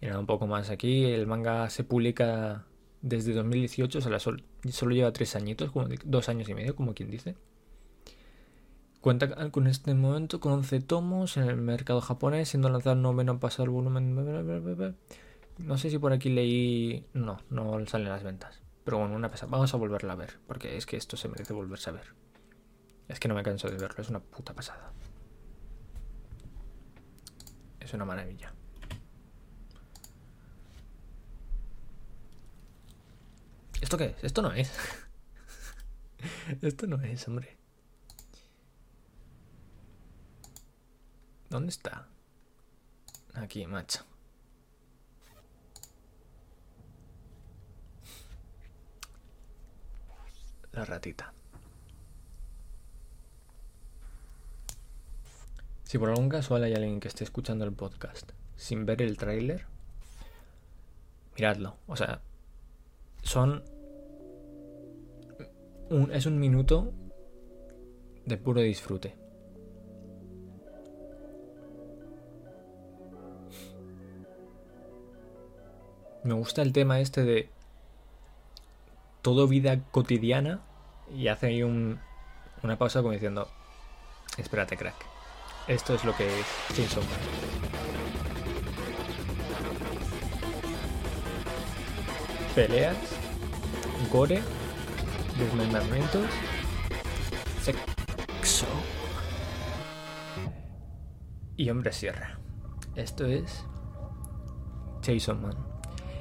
Y nada, un poco más aquí, el manga se publica desde 2018, o sea, solo, solo lleva tres añitos, como dos años y medio, como quien dice. Cuenta con este momento con 11 tomos en el mercado japonés, siendo lanzado el noveno pasado el volumen. No sé si por aquí leí. No, no salen las ventas. Pero bueno, una pesada. Vamos a volverla a ver, porque es que esto se merece volverse a ver. Es que no me canso de verlo, es una puta pasada. Es una maravilla. ¿Esto qué es? Esto no es. (laughs) Esto no es, hombre. ¿Dónde está? Aquí, macho. La ratita. Si por algún casual hay alguien que esté escuchando el podcast sin ver el tráiler, miradlo. O sea, son... Es un minuto de puro disfrute. Me gusta el tema este de todo vida cotidiana y hace ahí un, una pausa como diciendo, espérate crack, esto es lo que es Chainsaw Man. Peleas, gore, desmembramientos, sexo y hombre sierra. Esto es Jason Man.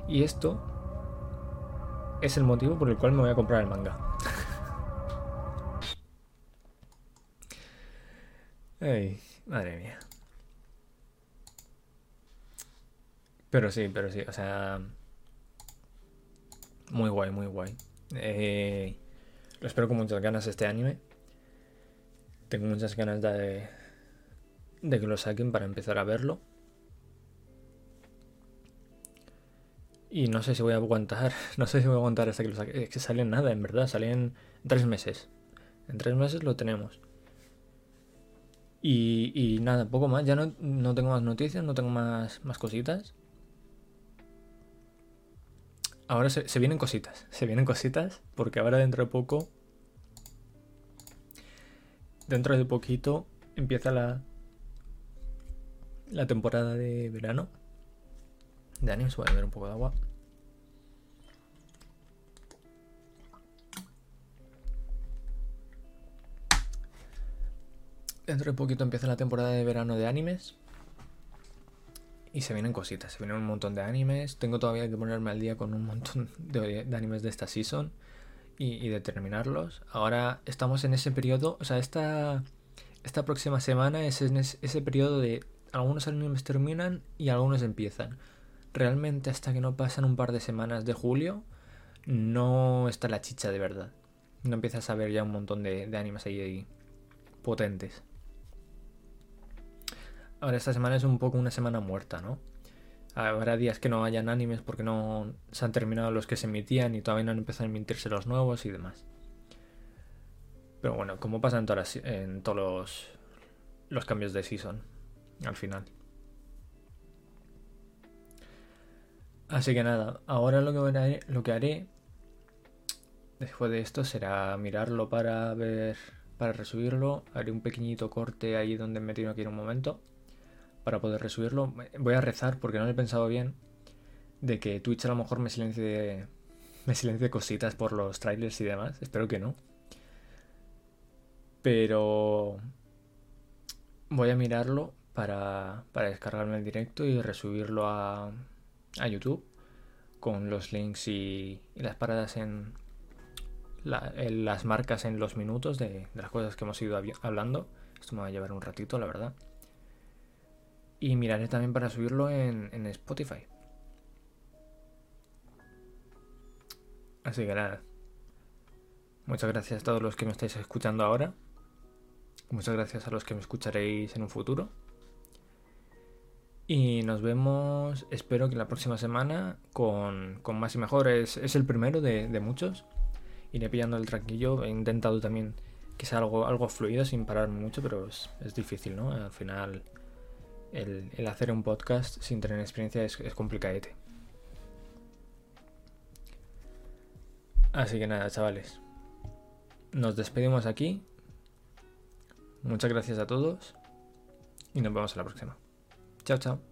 Y esto es el motivo por el cual me voy a comprar el manga. (laughs) Ay, madre mía. Pero sí, pero sí, o sea... Muy guay, muy guay. Eh, espero con muchas ganas este anime. Tengo muchas ganas de, de que lo saquen para empezar a verlo. Y no sé si voy a aguantar, (laughs) no sé si voy a aguantar hasta que lo saque. Es que salen nada, en verdad, salen tres meses. En tres meses lo tenemos. Y, nada, poco más. Ya no, tengo más noticias, no tengo más cositas. Ahora se, vienen cositas, se vienen cositas, porque ahora dentro de poco, dentro de poquito, empieza la, la temporada de verano de animes. Voy a beber un poco de agua. Dentro de poquito empieza la temporada de verano de animes. Y se vienen cositas, se vienen un montón de animes. Tengo todavía que ponerme al día con un montón de, animes de esta season y, y, de terminarlos. Ahora estamos en ese periodo, o sea, esta, esta próxima semana es en ese, ese periodo de algunos animes terminan y algunos empiezan realmente hasta que no pasan un par de semanas de julio, no está la chicha de verdad. No empiezas a ver ya un montón de, de animes ahí, ahí, potentes. Ahora esta semana es un poco una semana muerta, ¿no? Habrá días que no hayan animes porque no se han terminado los que se emitían y todavía no han empezado a emitirse los nuevos y demás. Pero bueno, como pasa en, todas en todos los, los cambios de season, al final. Así que nada, ahora lo que, haré, lo que haré después de esto será mirarlo para ver, para resubirlo. Haré un pequeñito corte ahí donde me tengo que ir un momento para poder resubirlo. Voy a rezar porque no lo he pensado bien de que Twitch a lo mejor me silencie, me silencie cositas por los trailers y demás. Espero que no. Pero voy a mirarlo para, para descargarme el directo y resubirlo a, a YouTube con los links y, y las paradas en, la, las marcas en los minutos de, de, las cosas que hemos ido hablando. Esto me va a llevar un ratito, la verdad. Y miraré también para subirlo en, en Spotify. Así que nada. Muchas gracias a todos los que me estáis escuchando ahora. Muchas gracias a los que me escucharéis en un futuro. Y nos vemos, espero que la próxima semana con, con más y mejor. Es, es el primero de, de, muchos. Iré pillando el tranquillo. He intentado también que sea algo, algo fluido sin parar mucho, pero es, es difícil, ¿no? Al final, el, hacer un podcast sin tener experiencia es, es complicadete. Así que nada, chavales. Nos despedimos aquí. Muchas gracias a todos. Y nos vemos en la próxima. Chao, chao.